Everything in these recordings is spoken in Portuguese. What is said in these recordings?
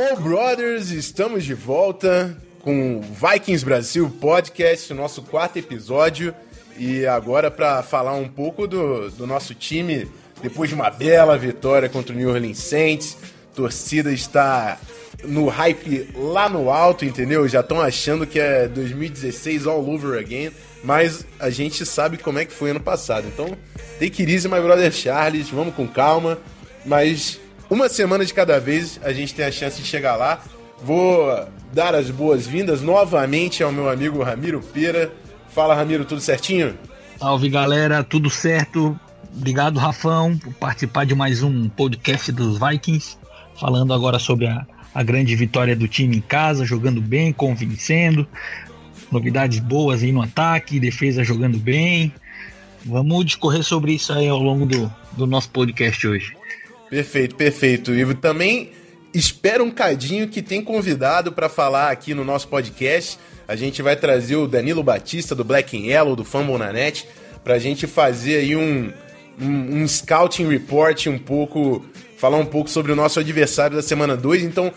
Skull Brothers, estamos de volta com o Vikings Brasil Podcast, nosso quarto episódio. E agora para falar um pouco do, do nosso time, depois de uma bela vitória contra o New Orleans Saints, torcida está no hype lá no alto, entendeu? Já estão achando que é 2016 all over again, mas a gente sabe como é que foi ano passado. Então, take it easy, my brother Charles, vamos com calma, mas uma semana de cada vez a gente tem a chance de chegar lá. Vou dar as boas-vindas novamente ao meu amigo Ramiro Pera. Fala, Ramiro, tudo certinho? Salve, galera, tudo certo? Obrigado, Rafão, por participar de mais um podcast dos Vikings. Falando agora sobre a, a grande vitória do time em casa, jogando bem, convencendo. Novidades boas aí no ataque, defesa jogando bem. Vamos discorrer sobre isso aí ao longo do, do nosso podcast hoje. Perfeito, perfeito. E também espera um cadinho que tem convidado para falar aqui no nosso podcast. A gente vai trazer o Danilo Batista do Black and Yellow, do Fumble na Net, para a gente fazer aí um, um, um scouting report um pouco, falar um pouco sobre o nosso adversário da semana 2. Então,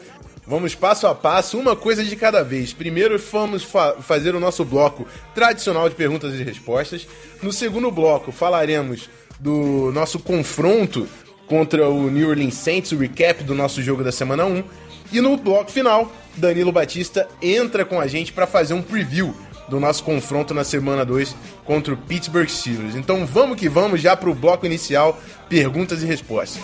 vamos passo a passo, uma coisa de cada vez. Primeiro, vamos fa fazer o nosso bloco tradicional de perguntas e respostas. No segundo bloco, falaremos do nosso confronto contra o New Orleans Saints, o recap do nosso jogo da semana 1. E no bloco final, Danilo Batista entra com a gente para fazer um preview do nosso confronto na semana 2 contra o Pittsburgh Steelers. Então vamos que vamos já para o bloco inicial, perguntas e respostas.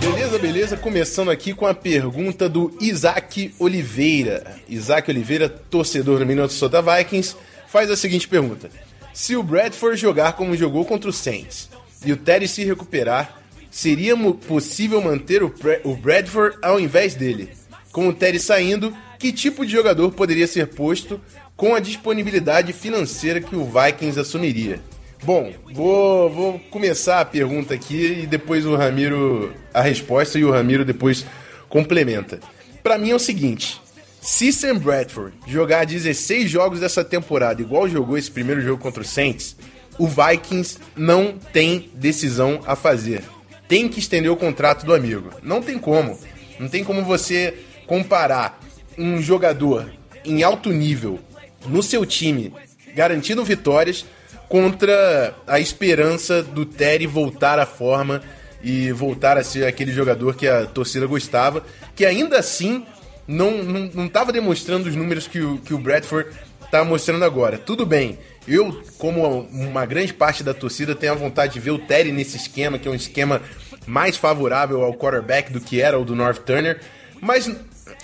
Beleza, beleza. Começando aqui com a pergunta do Isaac Oliveira. Isaac Oliveira, torcedor do Minnesota Vikings, faz a seguinte pergunta: Se o Bradford jogar como jogou contra o Saints e o Terry se recuperar, seria possível manter o, o Bradford ao invés dele? Com o Terry saindo, que tipo de jogador poderia ser posto com a disponibilidade financeira que o Vikings assumiria? Bom, vou, vou começar a pergunta aqui e depois o Ramiro a resposta e o Ramiro depois complementa. Pra mim é o seguinte: se Sam Bradford jogar 16 jogos dessa temporada igual jogou esse primeiro jogo contra o Saints, o Vikings não tem decisão a fazer. Tem que estender o contrato do amigo. Não tem como. Não tem como você comparar um jogador em alto nível no seu time, garantindo vitórias, contra a esperança do Terry voltar à forma e voltar a ser aquele jogador que a torcida gostava, que ainda assim não não, não tava demonstrando os números que o, que o Bradford tá mostrando agora. Tudo bem, eu, como uma grande parte da torcida, tenho a vontade de ver o Terry nesse esquema, que é um esquema mais favorável ao quarterback do que era o do North Turner, mas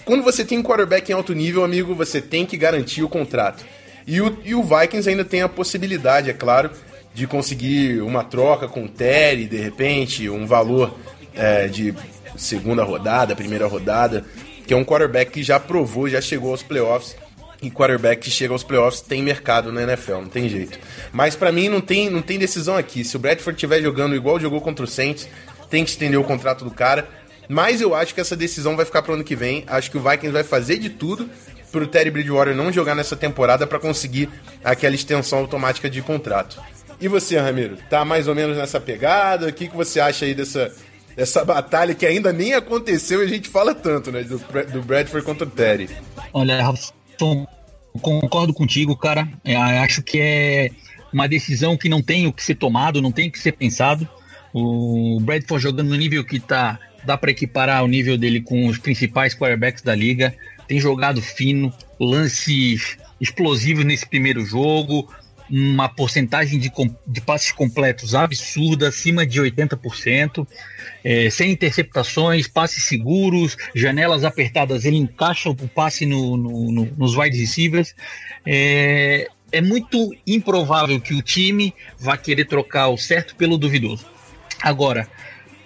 quando você tem um quarterback em alto nível, amigo, você tem que garantir o contrato. E o, e o Vikings ainda tem a possibilidade, é claro, de conseguir uma troca com o Terry, de repente, um valor é, de segunda rodada, primeira rodada, que é um quarterback que já provou, já chegou aos playoffs. E quarterback que chega aos playoffs tem mercado na NFL, não tem jeito. Mas pra mim não tem, não tem decisão aqui. Se o Bradford estiver jogando igual jogou contra o Saints, tem que estender o contrato do cara. Mas eu acho que essa decisão vai ficar pro ano que vem. Acho que o Vikings vai fazer de tudo pro Terry Bridgewater não jogar nessa temporada para conseguir aquela extensão automática de contrato. E você, Ramiro? Tá mais ou menos nessa pegada? O que, que você acha aí dessa, dessa batalha que ainda nem aconteceu e a gente fala tanto, né? Do, do Bradford contra o Terry. Olha, Rafão, concordo contigo, cara. É, acho que é uma decisão que não tem o que ser tomado, não tem o que ser pensado. O Bradford jogando no nível que tá, dá para equiparar o nível dele com os principais quarterbacks da liga. Tem jogado fino, lances explosivos nesse primeiro jogo, uma porcentagem de, de passes completos absurda, acima de 80%, é, sem interceptações, passes seguros, janelas apertadas, ele encaixa o passe no, no, no, nos wide receivers. É, é muito improvável que o time vá querer trocar o certo pelo duvidoso. Agora,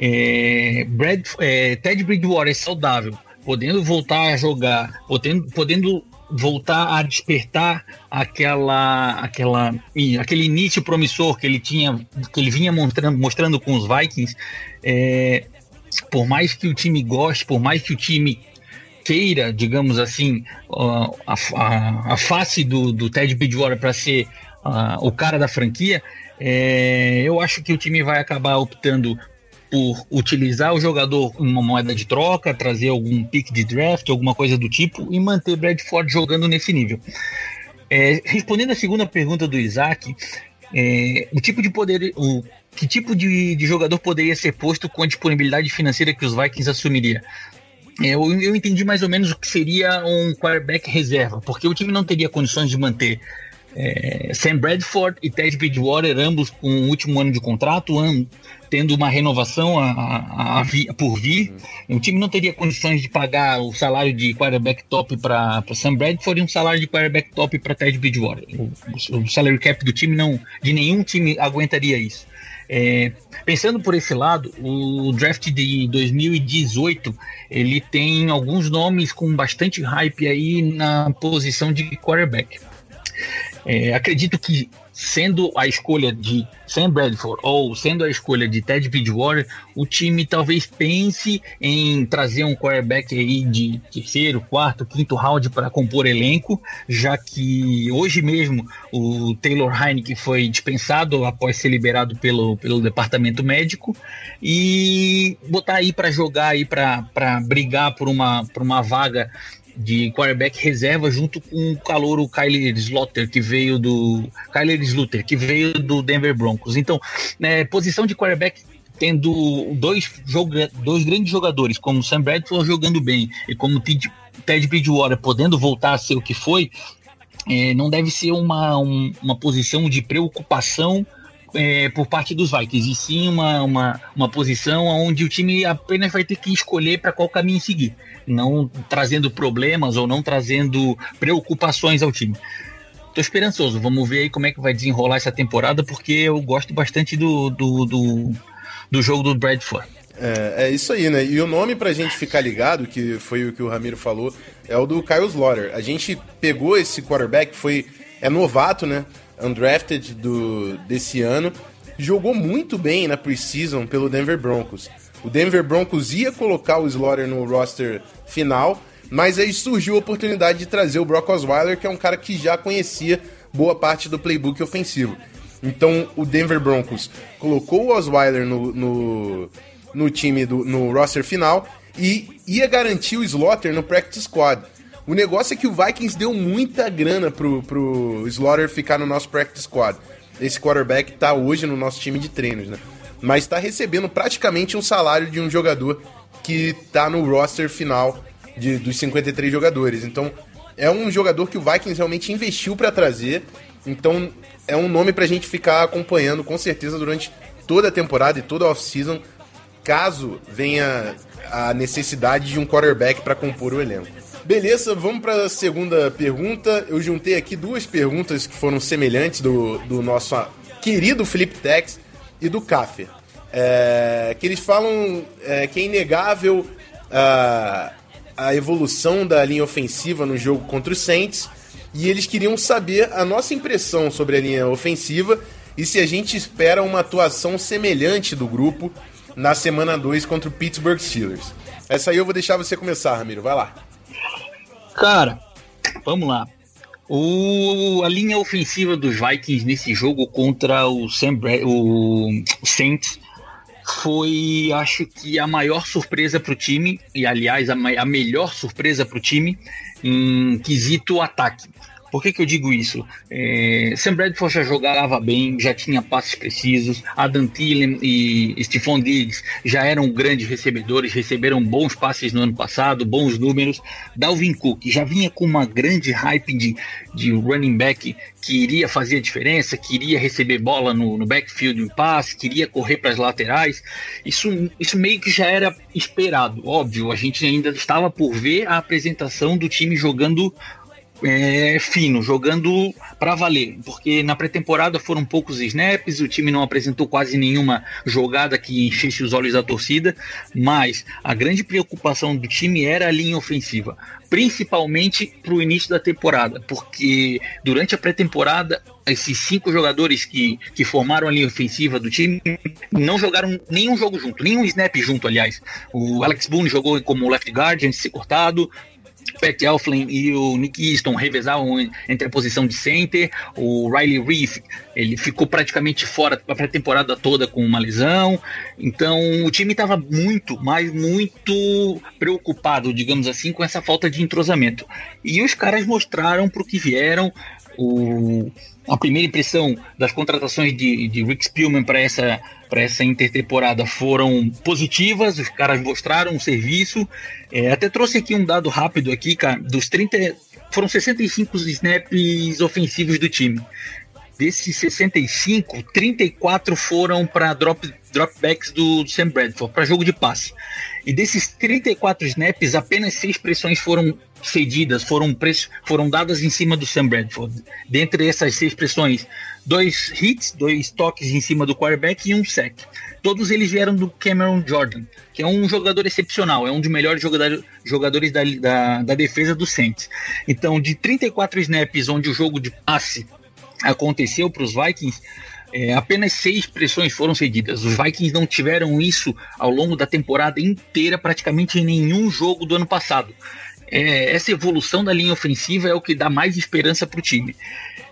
é, Brad, é, Ted Bridgewater é saudável, podendo voltar a jogar, podendo, podendo voltar a despertar aquela, aquela, aquele início promissor que ele tinha, que ele vinha mostrando, mostrando com os Vikings. É, por mais que o time goste, por mais que o time queira, digamos assim, a, a, a face do, do Ted Bridgewater para ser uh, o cara da franquia, é, eu acho que o time vai acabar optando por utilizar o jogador uma moeda de troca, trazer algum pick de draft, alguma coisa do tipo, e manter Bradford jogando nesse nível. É, respondendo a segunda pergunta do Isaac, é, o tipo de poder, o que tipo de, de, jogador poderia ser posto com a disponibilidade financeira que os Vikings assumiria? É, eu, eu entendi mais ou menos o que seria um quarterback reserva, porque o time não teria condições de manter é, Sam Bradford e Ted Bridgewater, ambos com o último ano de contrato, tendo uma renovação a, a, a vi, por vir. O time não teria condições de pagar o salário de quarterback top para Sam Bradford e um salário de quarterback top para Ted Bridgewater. O, o, salary cap do time não, de nenhum time aguentaria isso. É, pensando por esse lado, o draft de 2018 ele tem alguns nomes com bastante hype aí na posição de quarterback. É, acredito que sendo a escolha de Sam Bradford ou sendo a escolha de Ted Bridgewater, o time talvez pense em trazer um quarterback aí de terceiro, quarto, quinto round para compor elenco, já que hoje mesmo o Taylor Heineken foi dispensado após ser liberado pelo, pelo departamento médico e botar aí para jogar aí para brigar por uma, por uma vaga de quarterback reserva junto com o calor o Kyler Slaughter que veio do Kyler Sluter que veio do Denver Broncos. Então, né, posição de quarterback tendo dois, joga dois grandes jogadores, como Sam Bradford jogando bem e como Ted, Ted Bridgewater podendo voltar a ser o que foi, é, não deve ser uma, um, uma posição de preocupação é, por parte dos Vikings, e sim uma, uma, uma posição onde o time apenas vai ter que escolher para qual caminho seguir, não trazendo problemas ou não trazendo preocupações ao time. Tô esperançoso, vamos ver aí como é que vai desenrolar essa temporada, porque eu gosto bastante do, do, do, do jogo do Bradford. É, é, isso aí, né? E o nome pra gente ficar ligado, que foi o que o Ramiro falou, é o do Kyle Slaughter. A gente pegou esse quarterback, foi é novato, né? Undrafted do, desse ano, jogou muito bem na preseason pelo Denver Broncos. O Denver Broncos ia colocar o Slaughter no roster final, mas aí surgiu a oportunidade de trazer o Brock Osweiler, que é um cara que já conhecia boa parte do playbook ofensivo. Então o Denver Broncos colocou o Osweiler no, no, no time, do, no roster final e ia garantir o Slaughter no practice squad. O negócio é que o Vikings deu muita grana pro, pro Slaughter ficar no nosso practice squad. Esse quarterback tá hoje no nosso time de treinos, né? Mas tá recebendo praticamente um salário de um jogador que tá no roster final de, dos 53 jogadores. Então, é um jogador que o Vikings realmente investiu para trazer. Então, é um nome pra gente ficar acompanhando com certeza durante toda a temporada e toda a off-season, caso venha a necessidade de um quarterback para compor o elenco. Beleza, vamos para a segunda pergunta. Eu juntei aqui duas perguntas que foram semelhantes do, do nosso querido Felipe Tex e do Kaffer. É, que eles falam é, que é inegável a, a evolução da linha ofensiva no jogo contra o Saints e eles queriam saber a nossa impressão sobre a linha ofensiva e se a gente espera uma atuação semelhante do grupo na semana 2 contra o Pittsburgh Steelers. Essa aí eu vou deixar você começar, Ramiro. Vai lá. Cara, vamos lá. O, a linha ofensiva dos Vikings nesse jogo contra o, Sam, o Saints foi, acho que, a maior surpresa para o time, e aliás, a, a melhor surpresa para o time em quesito ataque. Por que, que eu digo isso? É, Sam Bradford já jogava bem, já tinha passes precisos, Adam Thielen e Stephon Diggs já eram grandes recebedores, receberam bons passes no ano passado, bons números. Dalvin Cook já vinha com uma grande hype de, de running back que iria fazer a diferença, queria receber bola no, no backfield em passe, queria correr para as laterais. Isso, isso meio que já era esperado, óbvio. A gente ainda estava por ver a apresentação do time jogando é, fino, jogando para valer, porque na pré-temporada foram poucos snaps, o time não apresentou quase nenhuma jogada que enchesse os olhos da torcida, mas a grande preocupação do time era a linha ofensiva, principalmente para o início da temporada, porque durante a pré-temporada esses cinco jogadores que, que formaram a linha ofensiva do time não jogaram nenhum jogo junto, nenhum snap junto, aliás. O Alex Boone jogou como left guard antes de ser cortado, Pat Elflin e o Nick Easton revezavam entre a posição de center. O Riley Reef ele ficou praticamente fora a pré-temporada toda com uma lesão. Então o time estava muito, mas muito preocupado, digamos assim, com essa falta de entrosamento. E os caras mostraram para o que vieram. O, a primeira impressão das contratações de, de Rick Spielman para essa, essa intertemporada foram positivas, os caras mostraram um serviço. É, até trouxe aqui um dado rápido aqui, cara, dos 30. Foram 65 snaps ofensivos do time. Desses 65, 34 foram para drop, dropbacks do, do Sam Bradford, para jogo de passe. E desses 34 snaps, apenas seis pressões foram cedidas, foram, foram dadas em cima do Sam Bradford. Dentre essas seis pressões, dois hits, dois toques em cima do quarterback e um sec. Todos eles vieram do Cameron Jordan, que é um jogador excepcional, é um dos melhores jogador, jogadores da, da, da defesa do Saints. Então, de 34 snaps onde o jogo de passe aconteceu para os Vikings, é, apenas seis pressões foram cedidas. Os Vikings não tiveram isso ao longo da temporada inteira, praticamente em nenhum jogo do ano passado. É, essa evolução da linha ofensiva é o que dá mais esperança para o time.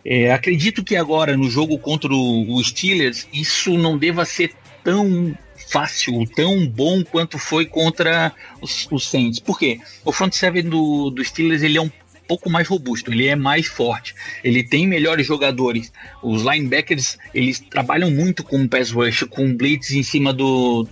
É, acredito que agora, no jogo contra o, Steelers, isso não deva ser tão fácil, tão bom quanto foi contra os, os Saints. Por quê? O front seven do, do Steelers ele é um pouco mais robusto, ele é mais forte, ele tem melhores jogadores. Os linebackers, eles trabalham muito com pass rush, com blitz em cima do,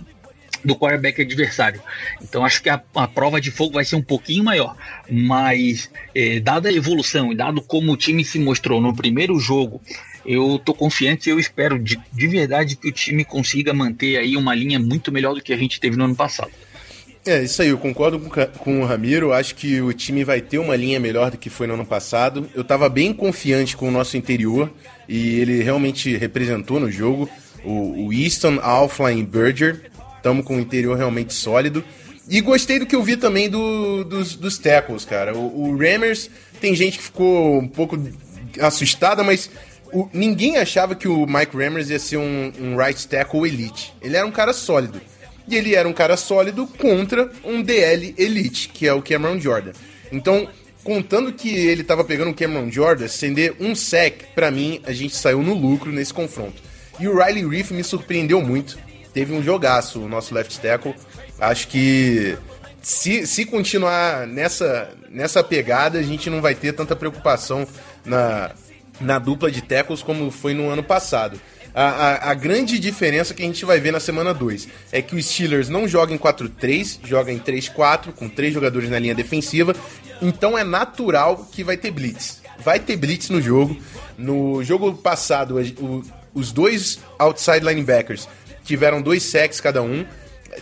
do quarterback adversário. Então acho que a, a, prova de fogo vai ser um pouquinho maior. Mas, é, dada a evolução e dado como o time se mostrou no primeiro jogo, eu tô confiante e eu espero de, de verdade que o time consiga manter aí uma linha muito melhor do que a gente teve no ano passado. É, isso aí, eu concordo com, o Ramiro. Acho que o time vai ter uma linha melhor do que foi no ano passado. Eu estava bem confiante com o nosso interior e ele realmente representou no jogo. O, Easton, Alfline Berger. Estamos com o interior realmente sólido. E gostei do que eu vi também do, dos, dos tackles, cara. O, o Rammers, tem gente que ficou um pouco assustada, mas o, ninguém achava que o Mike Rammers ia ser um, um right tackle elite. Ele era um cara sólido. E ele era um cara sólido contra um DL elite, que é o Cameron Jordan. Então, contando que ele estava pegando o Cameron Jordan, acender um sec, para mim, a gente saiu no lucro nesse confronto. E o Riley Reef me surpreendeu muito. Teve um jogaço o nosso left tackle. Acho que se, se continuar nessa, nessa pegada, a gente não vai ter tanta preocupação na, na dupla de tackles como foi no ano passado. A, a, a, grande diferença que a gente vai ver na semana 2 é que o Steelers não joga em 4-3, joga em 3-4, com três jogadores na linha defensiva. Então é natural que vai ter blitz. Vai ter blitz no jogo. No jogo passado, o, os dois outside linebackers tiveram dois sacks cada um.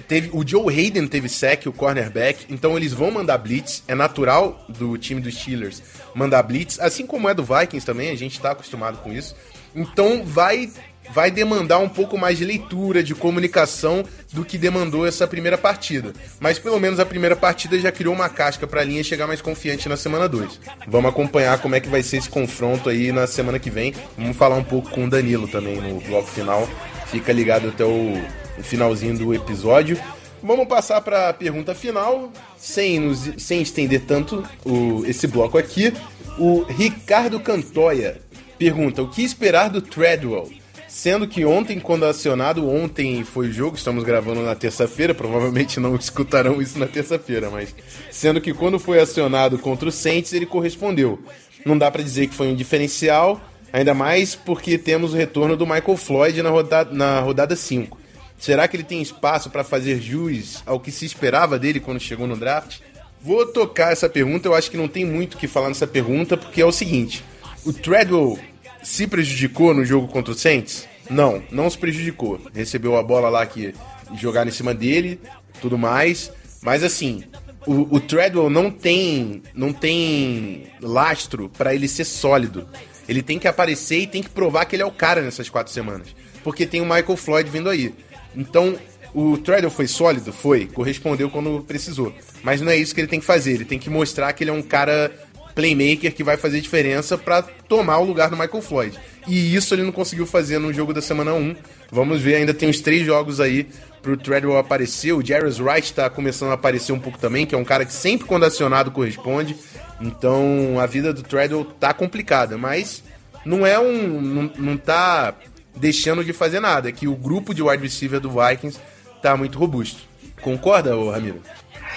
Teve, o Joe Hayden teve sack, o cornerback, então eles vão mandar blitz. É natural do time dos Steelers mandar blitz, assim como é do Vikings também, a gente está acostumado com isso. Então vai vai demandar um pouco mais de leitura, de comunicação do que demandou essa primeira partida. Mas pelo menos a primeira partida já criou uma casca para a linha chegar mais confiante na semana 2. Vamos acompanhar como é que vai ser esse confronto aí na semana que vem. Vamos falar um pouco com o Danilo também no bloco final. Fica ligado até o, o finalzinho do episódio. Vamos passar para a pergunta final, sem, nos, sem estender tanto o, esse bloco aqui. O Ricardo Cantoya pergunta: o que esperar do Treadwell? Sendo que ontem, quando acionado, ontem foi o jogo, estamos gravando na terça-feira, provavelmente não escutarão isso na terça-feira, mas sendo que quando foi acionado contra o Saints, ele correspondeu. não dá para dizer que foi um diferencial, ainda mais porque temos o retorno do Michael Floyd na rodada, na rodada 5. Será que ele tem espaço para fazer jus ao que se esperava dele quando chegou no draft? Vou tocar essa pergunta, eu acho que não tem muito o que falar nessa pergunta, porque é o seguinte: o Treadwell se prejudicou no jogo contra o Saints? Não, não se prejudicou. Recebeu a bola lá que jogaram em cima dele, tudo mais. Mas assim, o, o Treadwell não tem, não tem lastro para ele ser sólido. Ele tem que aparecer e tem que provar que ele é o cara nessas quatro semanas. Porque tem o Michael Floyd vindo aí. Então, o Treadwell foi sólido? Foi. Correspondeu quando precisou. Mas não é isso que ele tem que fazer. Ele tem que mostrar que ele é um cara playmaker que vai fazer diferença para tomar o lugar do Michael Floyd. E isso ele não conseguiu fazer no jogo da semana 1. Vamos ver, ainda tem uns três jogos aí pro Treadwell aparecer. O Jarvis Wright tá começando a aparecer um pouco também, que é um cara que sempre quando acionado corresponde. Então a vida do Treadwell tá complicada, mas não é um. não, não tá deixando de fazer nada. É que o grupo de wide receiver do Vikings tá muito robusto. Concorda, ô Ramiro?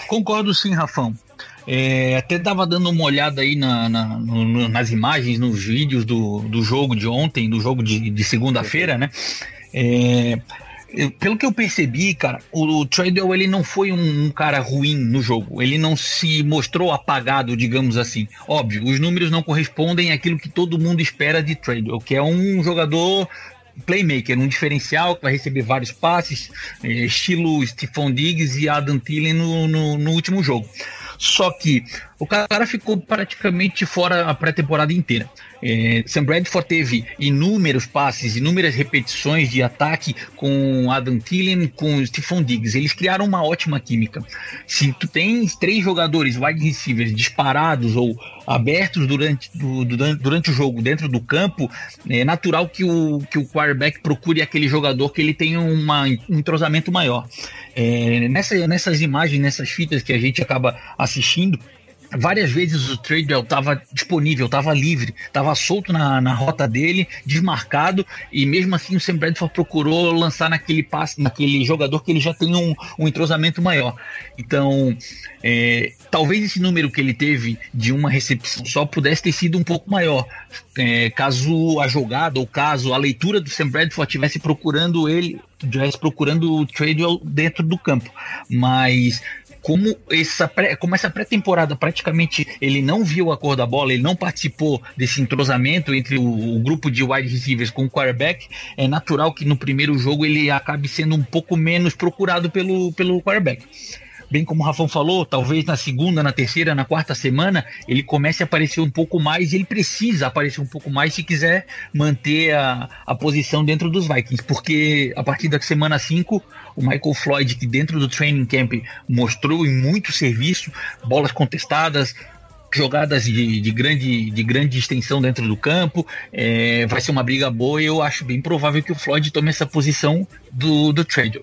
Concordo sim, Rafão. É, até estava dando uma olhada aí na, na no, nas imagens, nos vídeos do, do jogo de ontem, do jogo de, de segunda-feira, né? É, pelo que eu percebi, cara, o Tradewell ele não foi um, um, cara ruim no jogo. Ele não se mostrou apagado, digamos assim. Óbvio, os números não correspondem àquilo que todo mundo espera de Tradewell, que é um jogador playmaker, um diferencial que vai receber vários passes, é, estilo Stephon Diggs e Adam Thielen no, no, no último jogo. Só que o cara ficou praticamente fora a pré-temporada inteira. É, Sam Bradford teve inúmeros passes, inúmeras repetições de ataque com Adam Thielen, com Stephon Diggs. Eles criaram uma ótima química. Se tu tens três jogadores wide receivers disparados ou abertos durante, do, durante, o jogo dentro do campo, é natural que o, que o quarterback procure aquele jogador que ele tenha uma, um entrosamento maior. É, nessa, nessas imagens, nessas fitas que a gente acaba assistindo, várias vezes o Tradewell estava disponível, estava livre, estava solto na, na rota dele, desmarcado, e mesmo assim o Sam Bradford procurou lançar naquele passe, naquele jogador que ele já tem um, um entrosamento maior. Então, é, talvez esse número que ele teve de uma recepção só pudesse ter sido um pouco maior, é, caso a jogada ou caso a leitura do Sam Bradford estivesse procurando ele, estivesse procurando o Tradewell dentro do campo. Mas como essa, pré, como essa pré-temporada praticamente ele não viu a cor da bola, ele não participou desse entrosamento entre o, o, grupo de wide receivers com o quarterback, é natural que no primeiro jogo ele acabe sendo um pouco menos procurado pelo, pelo quarterback bem como o Rafão falou, talvez na segunda, na terceira, na quarta semana, ele comece a aparecer um pouco mais, ele precisa aparecer um pouco mais se quiser manter a, a posição dentro dos Vikings, porque a partir da semana 5, o Michael Floyd, que dentro do training camp mostrou em muito serviço, bolas contestadas, jogadas de, de, grande, de grande extensão dentro do campo. É, vai ser uma briga boa e eu acho bem provável que o Floyd tome essa posição do, do Trade.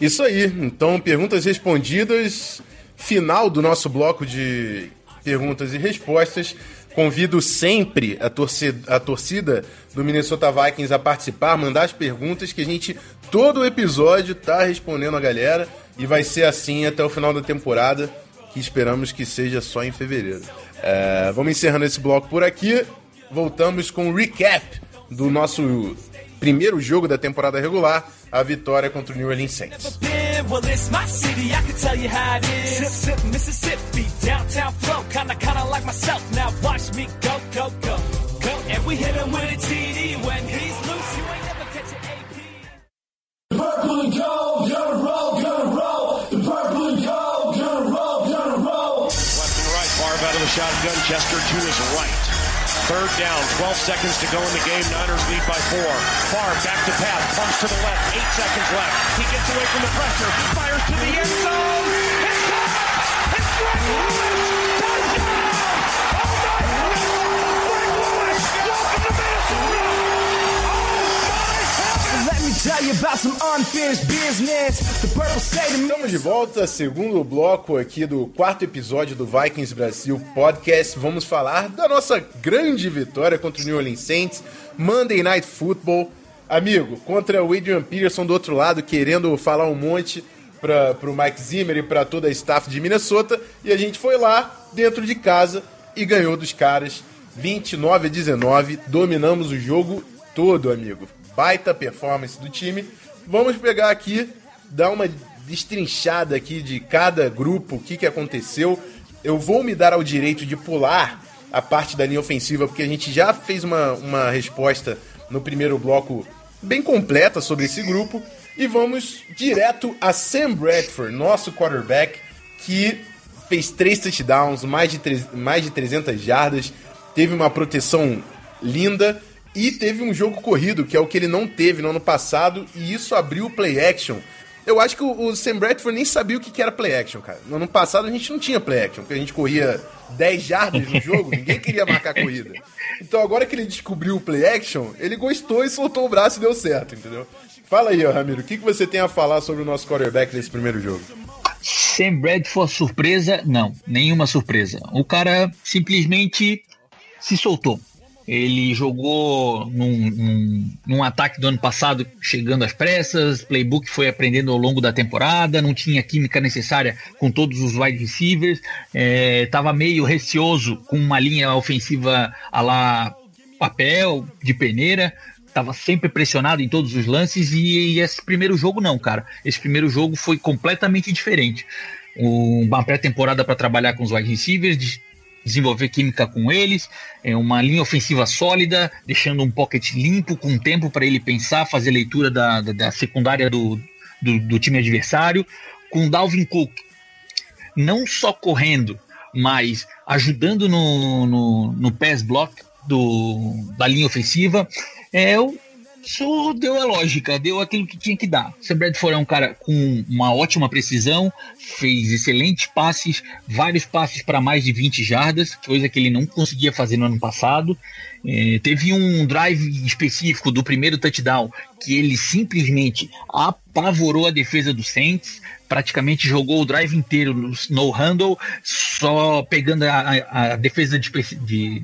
Isso aí. Então, perguntas respondidas. Final do nosso bloco de perguntas e respostas. Convido sempre a torcida, a torcida do Minnesota Vikings a participar, mandar as perguntas que a gente, todo episódio, tá respondendo a galera. E vai ser assim até o final da temporada, que esperamos que seja só em fevereiro. É, vamos encerrando esse bloco por aqui. Voltamos com o recap do nosso primeiro jogo da temporada regular, a vitória contra o New Orleans Saints. Shotgun, Chester to his right. Third down, 12 seconds to go in the game. Niners lead by four. Far back to pass, pumps to the left, eight seconds left. He gets away from the pressure, fires to the end zone. It's caught! It's Greg Estamos de volta, segundo bloco aqui do quarto episódio do Vikings Brasil Podcast. Vamos falar da nossa grande vitória contra o New Orleans Saints, Monday Night Football. Amigo, contra o Adrian Peterson do outro lado, querendo falar um monte para o Mike Zimmer e para toda a staff de Minnesota. E a gente foi lá, dentro de casa, e ganhou dos caras 29 a 19, dominamos o jogo todo, amigo. Baita performance do time. Vamos pegar aqui, dar uma destrinchada aqui de cada grupo, o que, que aconteceu. Eu vou me dar ao direito de pular a parte da linha ofensiva, porque a gente já fez uma, uma resposta no primeiro bloco bem completa sobre esse grupo. E vamos direto a Sam Bradford, nosso quarterback, que fez três touchdowns, mais de, mais de 300 jardas, teve uma proteção linda e teve um jogo corrido, que é o que ele não teve no ano passado, e isso abriu o play action eu acho que o, Sam Bradford nem sabia o que, que era play action, cara. No ano passado a gente não tinha play action, porque a gente corria 10 jardas no jogo, ninguém queria marcar corrida. Então agora que ele descobriu o play action, ele gostou e soltou o braço e deu certo, entendeu? Fala aí, ó, Ramiro, o que, que você tem a falar sobre o nosso quarterback nesse primeiro jogo? Sam Bradford surpresa? Não, nenhuma surpresa. O cara simplesmente se soltou. Ele jogou num, num, num, ataque do ano passado, chegando às pressas, playbook foi aprendendo ao longo da temporada, não tinha química necessária com todos os wide receivers, estava é, meio receoso com uma linha ofensiva a lá papel, de peneira, estava sempre pressionado em todos os lances e, e esse primeiro jogo não, cara. Esse primeiro jogo foi completamente diferente uma pré-temporada para trabalhar com os wide receivers, desenvolver química com eles, é uma linha ofensiva sólida, deixando um pocket limpo, com tempo para ele pensar, fazer leitura da, da, da secundária do, do, do, time adversário, com Dalvin Cook não só correndo, mas ajudando no, no, no pass block do, da linha ofensiva, é o isso deu a lógica, deu aquilo que tinha que dar. Sam Bradford é um cara com uma ótima precisão, fez excelentes passes, vários passes para mais de 20 jardas, coisa que ele não conseguia fazer no ano passado. É, teve um drive específico do primeiro touchdown que ele simplesmente apavorou a defesa do Saints, praticamente jogou o drive inteiro no handle, só pegando a, a, a defesa de, de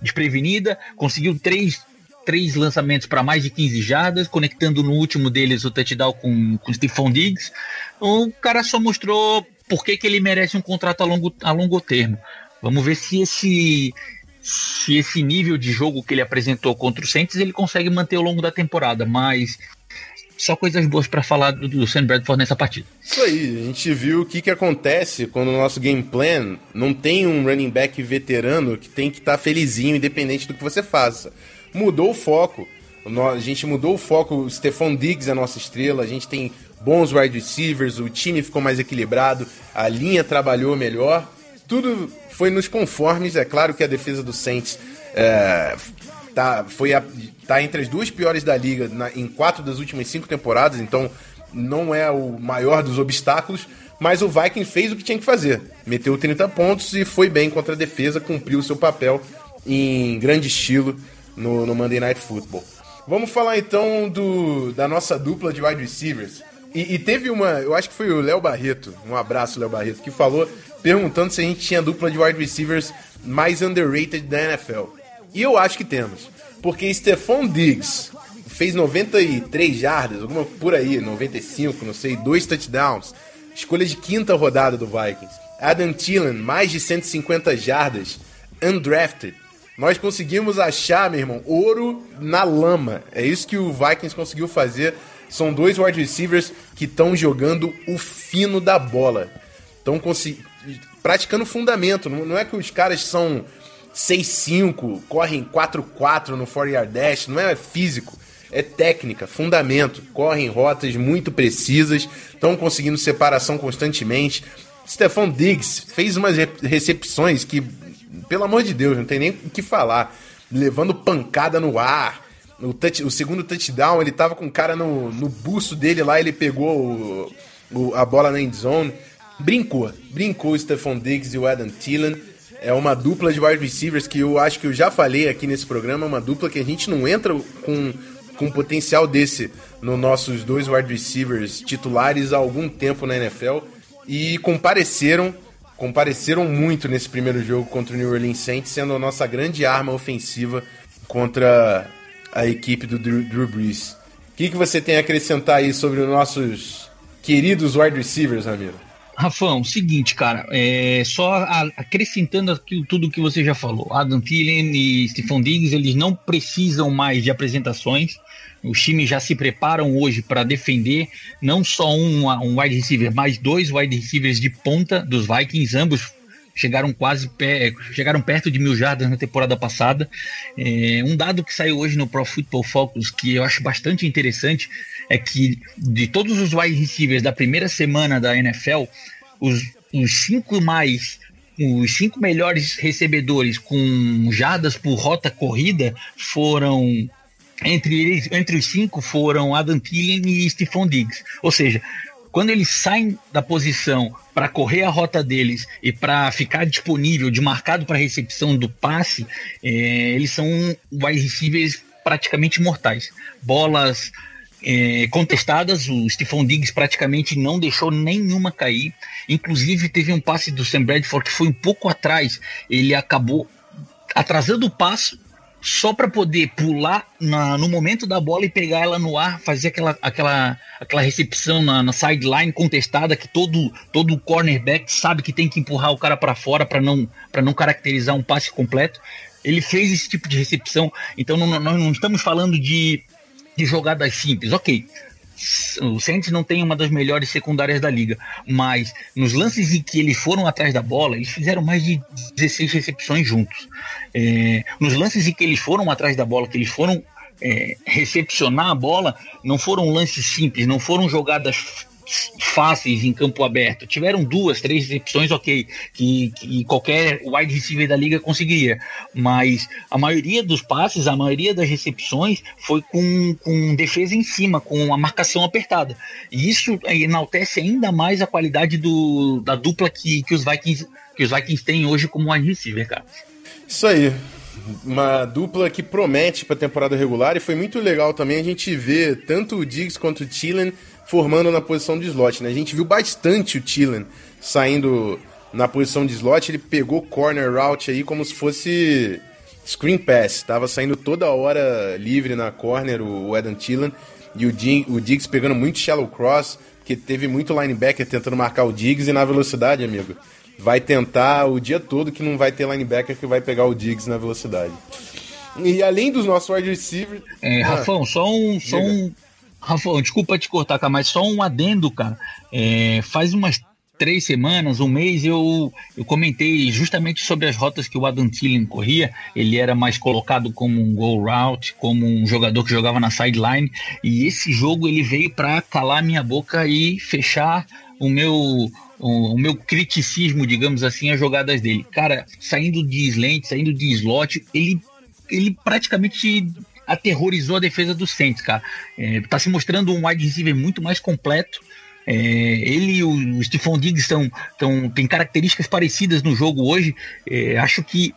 desprevenida, conseguiu três três lançamentos para mais de 15 jardas, conectando no último deles o touchdown com, com Stephon Diggs. O cara só mostrou por que, que ele merece um contrato a longo, a longo termo. Vamos ver se esse, se esse nível de jogo que ele apresentou contra o Saints ele consegue manter ao longo da temporada, mas só coisas boas para falar do, do Sam Bradford nessa partida. Isso aí, a gente viu o que, que acontece quando o nosso game plan não tem um running back veterano que tem que estar tá felizinho, independente do que você faça mudou o foco. A gente mudou o foco. O Stephon Diggs é a nossa estrela. A gente tem bons wide receivers. O time ficou mais equilibrado. A linha trabalhou melhor. Tudo foi nos conformes. É claro que a defesa do Saints é, tá, foi a, tá entre as duas piores da liga na, em quatro das últimas cinco temporadas. Então não é o maior dos obstáculos. Mas o Viking fez o que tinha que fazer. Meteu 30 pontos e foi bem contra a defesa. Cumpriu o seu papel em grande estilo no, no Monday Night Football. Vamos falar então do, da nossa dupla de wide receivers. E, e teve uma, eu acho que foi o Léo Barreto, um abraço, Léo Barreto, que falou perguntando se a gente tinha dupla de wide receivers mais underrated da NFL. E eu acho que temos. Porque Stephon Diggs fez 93 jardas, alguma por aí, 95, não sei, dois touchdowns. Escolha de quinta rodada do Vikings. Adam Thielen, mais de 150 jardas, undrafted. Nós conseguimos achar, meu irmão, ouro na lama. É isso que o Vikings conseguiu fazer. São dois wide receivers que estão jogando o fino da bola. Estão praticando fundamento. Não é que os caras são 6-5, correm 4-4 no 4-yard dash. Não é físico. É técnica, fundamento. Correm rotas muito precisas. Estão conseguindo separação constantemente. Stefan Diggs fez umas recepções que pelo amor de Deus, não tem nem o que falar. Levando pancada no ar. O, touch, o segundo touchdown, ele tava com o cara no, no buço dele lá, ele pegou o, o, a bola na end zone. Brincou, brincou o Stephon Diggs e o Adam Thielen. É uma dupla de wide receivers que eu acho que eu já falei aqui nesse programa, uma dupla que a gente não entra com, com potencial desse nos nossos dois wide receivers titulares há algum tempo na NFL e compareceram compareceram muito nesse primeiro jogo contra o New Orleans Saints, sendo a nossa grande arma ofensiva contra a equipe do Drew, Drew Brees. O que, que você tem a acrescentar aí sobre os nossos queridos wide receivers, Ramiro? Rafão, seguinte, cara, é, só acrescentando aquilo, tudo que você já falou, Adam Thielen e Stephon Diggs, eles não precisam mais de apresentações, os times já se preparam hoje para defender não só um, um wide receiver, mas dois wide receivers de ponta dos Vikings, ambos chegaram quase chegaram perto de mil jardas na temporada passada. É, um dado que saiu hoje no Pro Football Focus que eu acho bastante interessante é que de todos os wide receivers da primeira semana da NFL, os, os cinco mais os cinco melhores recebedores com jardas por rota corrida foram entre eles, entre os cinco foram Adam Thielen e Stephon Diggs. Ou seja, quando eles saem da posição para correr a rota deles e para ficar disponível, de marcado para recepção do passe, é, eles são wide receivers praticamente mortais. Bolas é, contestadas, o Stephon Diggs praticamente não deixou nenhuma cair. Inclusive, teve um passe do Sam Bradford que foi um pouco atrás. Ele acabou atrasando o passo só para poder pular na, no momento da bola e pegar ela no ar, fazer aquela, aquela, aquela recepção na, na sideline contestada que todo todo cornerback sabe que tem que empurrar o cara para fora para não para não caracterizar um passe completo. Ele fez esse tipo de recepção, então não, nós não estamos falando de, de jogadas simples, ok o Saints não tem uma das melhores secundárias da liga, mas nos lances em que eles foram atrás da bola, eles fizeram mais de 16 recepções juntos. É, nos lances em que eles foram atrás da bola, que eles foram é, recepcionar a bola, não foram lances simples, não foram jogadas fáceis em campo aberto. Tiveram duas, três recepções, ok, que, que qualquer wide receiver da liga conseguiria. Mas a maioria dos passes, a maioria das recepções foi com, com defesa em cima, com a marcação apertada. E isso enaltece ainda mais a qualidade do, da dupla que, que, os Vikings, que os Vikings têm hoje como wide receiver, cara. Isso aí uma dupla que promete para a temporada regular e foi muito legal também a gente ver tanto o Diggs quanto o Thielen formando na posição de slot. Né? A gente viu bastante o Thielen saindo na posição de slot, ele pegou corner route aí como se fosse screen pass, estava saindo toda hora livre na corner o Adam Thielen e o, Dig, o Diggs pegando muito shallow cross, que teve muito linebacker tentando marcar o Diggs e na velocidade, amigo. Vai tentar o dia todo que não vai ter linebacker que vai pegar o Diggs na velocidade. E além dos nossos wide receivers. É, ah, Rafão, só um, só um, Rafa, desculpa te cortar, cara, mas só um adendo, cara. É, faz umas três semanas, um mês, eu, eu comentei justamente sobre as rotas que o Adam Thielen corria. Ele era mais colocado como um goal route, como um jogador que jogava na sideline. E esse jogo ele veio para calar minha boca e fechar o meu o, meu criticismo, digamos assim, às jogadas dele. Cara, saindo de slant, saindo de slot, ele ele praticamente aterrorizou a defesa do Saints, cara. É, tá se mostrando um wide receiver muito mais completo. É, ele e o Stephon Diggs estão, tão, têm características parecidas no jogo hoje. É, acho que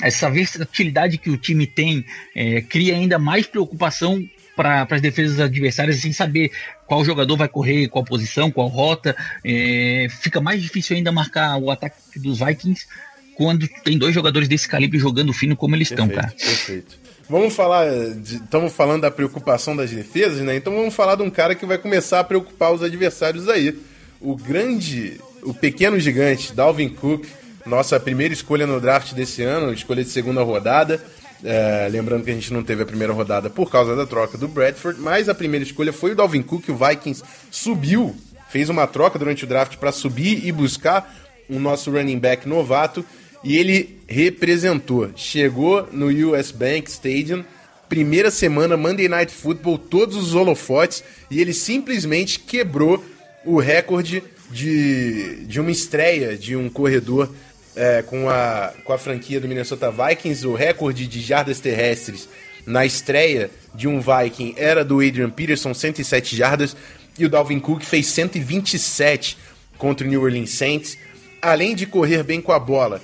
essa versatilidade que o time tem é, cria ainda mais preocupação para as defesas adversárias sem saber qual jogador vai correr, qual posição, qual rota. É, fica mais difícil ainda marcar o ataque dos Vikings quando tem dois jogadores desse calibre jogando fino como eles estão, cara. Perfeito. Vamos falar, estamos falando da preocupação das defesas, né? Então vamos falar de um cara que vai começar a preocupar os adversários aí. O grande, o pequeno gigante, Dalvin Cook, nossa primeira escolha no draft desse ano, escolha de segunda rodada. É, lembrando que a gente não teve a primeira rodada por causa da troca do Bradford, mas a primeira escolha foi o Dalvin Cook. O Vikings subiu, fez uma troca durante o draft para subir e buscar o nosso running back novato e ele representou. Chegou no US Bank Stadium, primeira semana Monday Night Football, todos os holofotes, e ele simplesmente quebrou o recorde de, de uma estreia de um corredor é, com, a, com a franquia do Minnesota Vikings. O recorde de jardas terrestres na estreia de um Viking era do Adrian Peterson, 107 jardas, e o Dalvin Cook fez 127 contra o New Orleans Saints. Além de correr bem com a bola,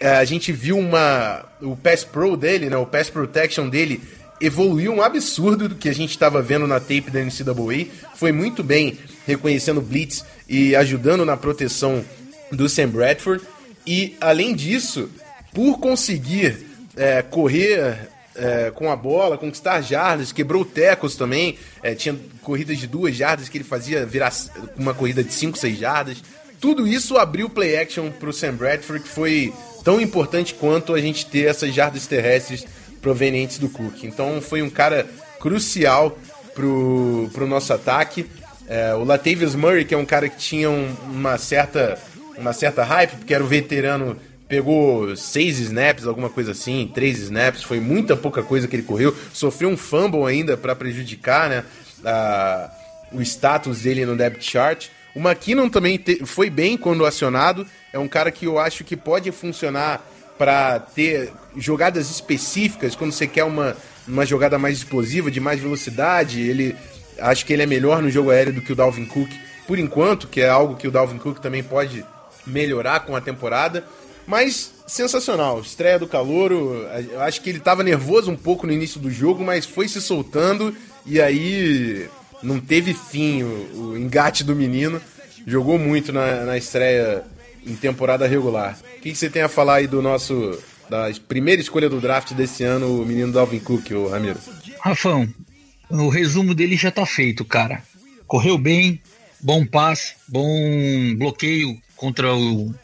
a gente viu uma o Pass Pro dele, né, o Pass Protection dele evoluiu um absurdo do que a gente estava vendo na tape da NCAA. Foi muito bem reconhecendo blitz e ajudando na proteção do Sam Bradford. E além disso, por conseguir é, correr é, com a bola, conquistar jardas, quebrou tecos também. É, tinha corridas de duas jardas que ele fazia virar uma corrida de 5, 6 jardas. Tudo isso abriu play action pro Sam Bradford, que foi tão importante quanto a gente ter essas jardas terrestres provenientes do Cook. Então foi um cara crucial pro, pro nosso ataque. É, o Latavius Murray, que é um cara que tinha um, uma certa uma certa hype, porque era o veterano, pegou seis snaps, alguma coisa assim, três snaps, foi muita pouca coisa que ele correu, sofreu um fumble ainda para prejudicar, né, a, o status dele no depth chart. O McKinnon também te, foi bem quando acionado, é um cara que eu acho que pode funcionar para ter jogadas específicas, quando você quer uma, uma jogada mais explosiva, de mais velocidade, ele acho que ele é melhor no jogo aéreo do que o Dalvin Cook, por enquanto, que é algo que o Dalvin Cook também pode melhorar com a temporada. Mas sensacional, estreia do Calouro. Eu acho que ele estava nervoso um pouco no início do jogo, mas foi se soltando e aí não teve fim o, o engate do menino. Jogou muito na, na estreia em temporada regular. O que, você tem a falar aí do nosso. da primeira escolha do draft desse ano, o menino Dalvin Cook, o Ramiro? Rafão, o resumo dele já tá feito, cara. Correu bem, bom passe, bom bloqueio contra o,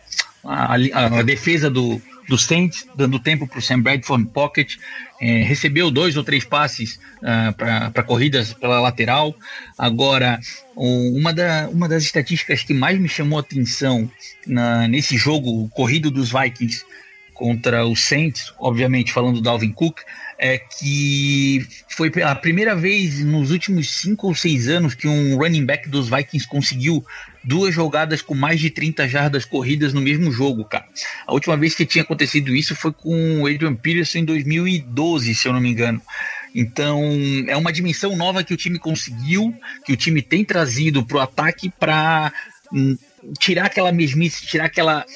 a, a, defesa do, do Saints, dando tempo para o Sam Bradford pocket. É, recebeu dois ou três passes uh, para corridas pela lateral. Agora, um, uma, da, uma das estatísticas que mais me chamou a atenção na, nesse jogo corrido dos Vikings contra o Saints, obviamente falando do Dalvin Cook, é que foi a primeira vez nos últimos cinco ou seis anos que um running back dos Vikings conseguiu duas jogadas com mais de 30 jardas corridas no mesmo jogo, cara. A última vez que tinha acontecido isso foi com o Adrian Peterson em 2012, se eu não me engano. Então, é uma dimensão nova que o time conseguiu, que o time tem trazido para o ataque para hum, tirar aquela mesmice, tirar aquela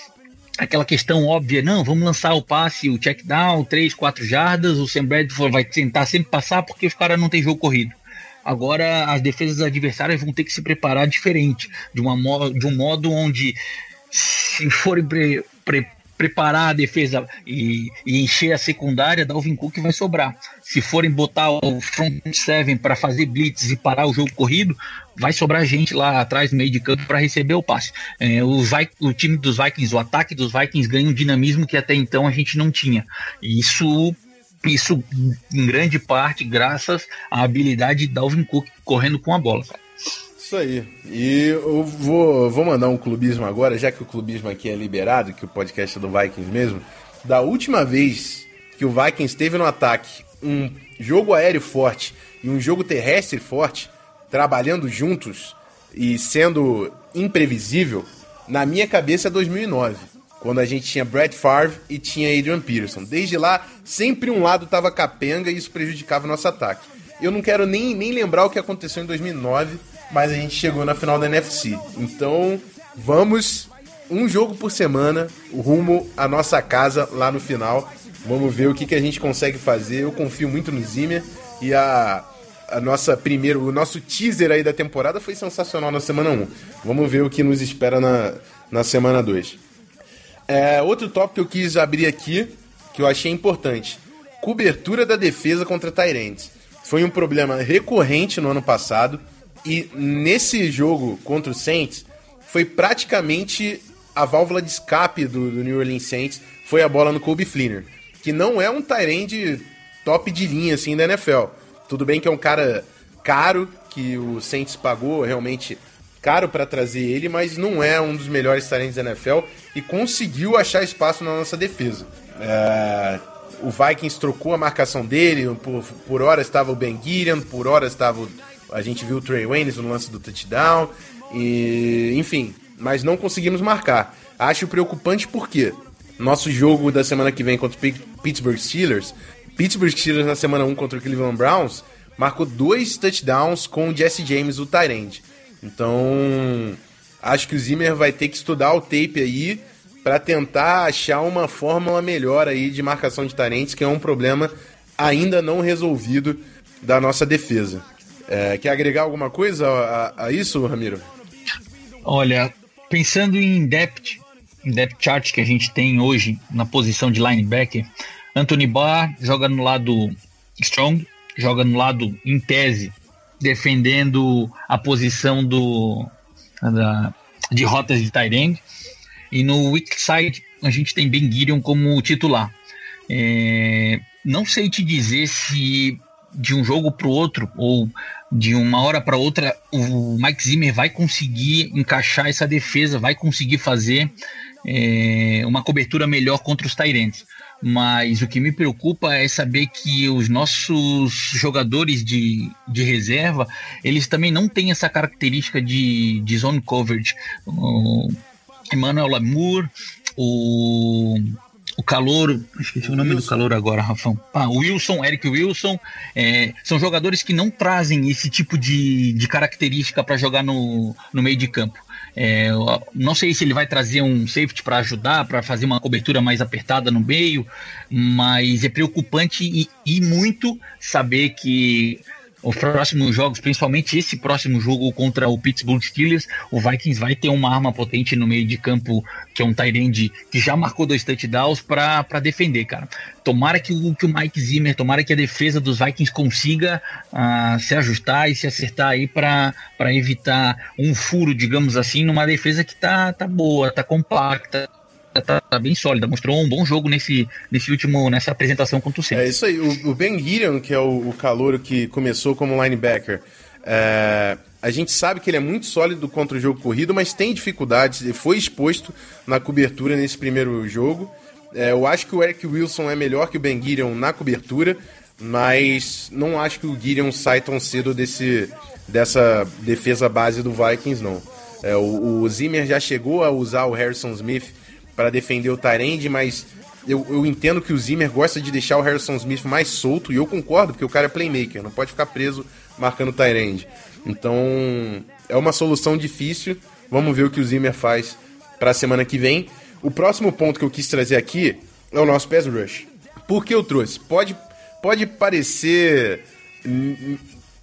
aquela questão óbvia, não, vamos lançar o passe, o check down, 3, 4 jardas, o Sam Bradford vai tentar sempre passar porque os caras não tem jogo corrido. Agora as defesas adversárias vão ter que se preparar diferente, de, uma, de um modo onde, se forem pre, pre, preparar a defesa e, e, encher a secundária, Dalvin Cook vai sobrar. Se forem botar o front seven para fazer blitz e parar o jogo corrido, vai sobrar gente lá atrás no meio de campo para receber o passe. É, o, o, time dos Vikings, o ataque dos Vikings ganha um dinamismo que até então a gente não tinha. Isso isso, em grande parte, graças à habilidade de Dalvin Cook correndo com a bola, cara. Isso aí. E eu vou, vou mandar um clubismo agora, já que o clubismo aqui é liberado, que o podcast é do Vikings mesmo. Da última vez que o Vikings teve no ataque um jogo aéreo forte e um jogo terrestre forte, trabalhando juntos e sendo imprevisível, na minha cabeça é 2009 quando a gente tinha Brett Favre e tinha Adrian Peterson. Desde lá, sempre um lado estava capenga e isso prejudicava o nosso ataque. Eu não quero nem, nem lembrar o que aconteceu em 2009, mas a gente chegou na final da NFC. Então, vamos um jogo por semana, rumo à nossa casa lá no final. Vamos ver o que, que a gente consegue fazer. Eu confio muito no Zimmer e a, a nossa primeiro, o nosso teaser aí da temporada foi sensacional na semana 1. Vamos ver o que nos espera na, na semana 2. É, outro tópico que eu quis abrir aqui, que eu achei importante: cobertura da defesa contra Tyrants. Foi um problema recorrente no ano passado e nesse jogo contra o Saints foi praticamente a válvula de escape do, do New Orleans Saints foi a bola no Kobe Fleener, que não é um Tyrande top de linha assim da NFL. Tudo bem que é um cara caro que o Saints pagou realmente caro para trazer ele, mas não é um dos melhores talentos da NFL e conseguiu achar espaço na nossa defesa. É, o Vikings trocou a marcação dele, por, por hora estava o Ben Gideon, por hora estava o, a gente viu o Trey Waynes no lance do touchdown, e, enfim, mas não conseguimos marcar. Acho preocupante porque nosso jogo da semana que vem contra o Pittsburgh Steelers, Pittsburgh Steelers na semana 1 contra o Cleveland Browns, marcou dois touchdowns com o Jesse James, o Tyrande. Então, acho que o Zimmer vai ter que estudar o tape aí para tentar achar uma fórmula melhor aí de marcação de tarentes, que é um problema ainda não resolvido da nossa defesa. É, quer agregar alguma coisa a, a, isso, Ramiro? Olha, pensando em depth, depth chart que a gente tem hoje na posição de linebacker, Anthony Barr joga no lado strong, joga no lado em tese defendendo a posição do da, de rotas de Tyrande. E no weak side a gente tem Ben Gideon como titular. É, não sei te dizer se de um jogo para o outro ou de uma hora para outra o Mike Zimmer vai conseguir encaixar essa defesa, vai conseguir fazer é, uma cobertura melhor contra os Tyrants. Mas o que me preocupa é saber que os nossos jogadores de, de reserva, eles também não têm essa característica de, de zone coverage. O Emmanuel Lamour, o o calor, esqueci o nome Wilson. do calor agora, Rafão. Ah, o Wilson, Eric Wilson, é, são jogadores que não trazem esse tipo de, de característica para jogar no, no meio de campo. É, não sei se ele vai trazer um safety para ajudar, para fazer uma cobertura mais apertada no meio, mas é preocupante e, e muito saber que os próximos jogos, principalmente esse próximo jogo contra o Pittsburgh Steelers, o Vikings vai ter uma arma potente no meio de campo, que é um Tyrande que já marcou dois touchdowns para defender, cara. Tomara que o, que o Mike Zimmer, tomara que a defesa dos Vikings consiga uh, se ajustar e se acertar aí para evitar um furo, digamos assim, numa defesa que tá, tá boa, tá compacta, tá, tá, bem sólida, mostrou um bom jogo nesse, nesse último, nessa apresentação contra o Saints. É isso aí, o, o Ben Gideon, que é o, o calouro que começou como linebacker, é, a gente sabe que ele é muito sólido contra o jogo corrido, mas tem dificuldades, ele foi exposto na cobertura nesse primeiro jogo. É, eu acho que o Eric Wilson é melhor que o Ben Gideon na cobertura, mas não acho que o Gideon sai tão cedo desse, dessa defesa base do Vikings, não. É, o, o Zimmer já chegou a usar o Harrison Smith para defender o Tyrande, mas eu, eu, entendo que o Zimmer gosta de deixar o Harrison Smith mais solto, e eu concordo, porque o cara é playmaker, não pode ficar preso marcando o Tyrande. Então, é uma solução difícil. Vamos ver o que o Zimmer faz para a semana que vem. O próximo ponto que eu quis trazer aqui é o nosso pass rush. Por que eu trouxe? Pode, pode parecer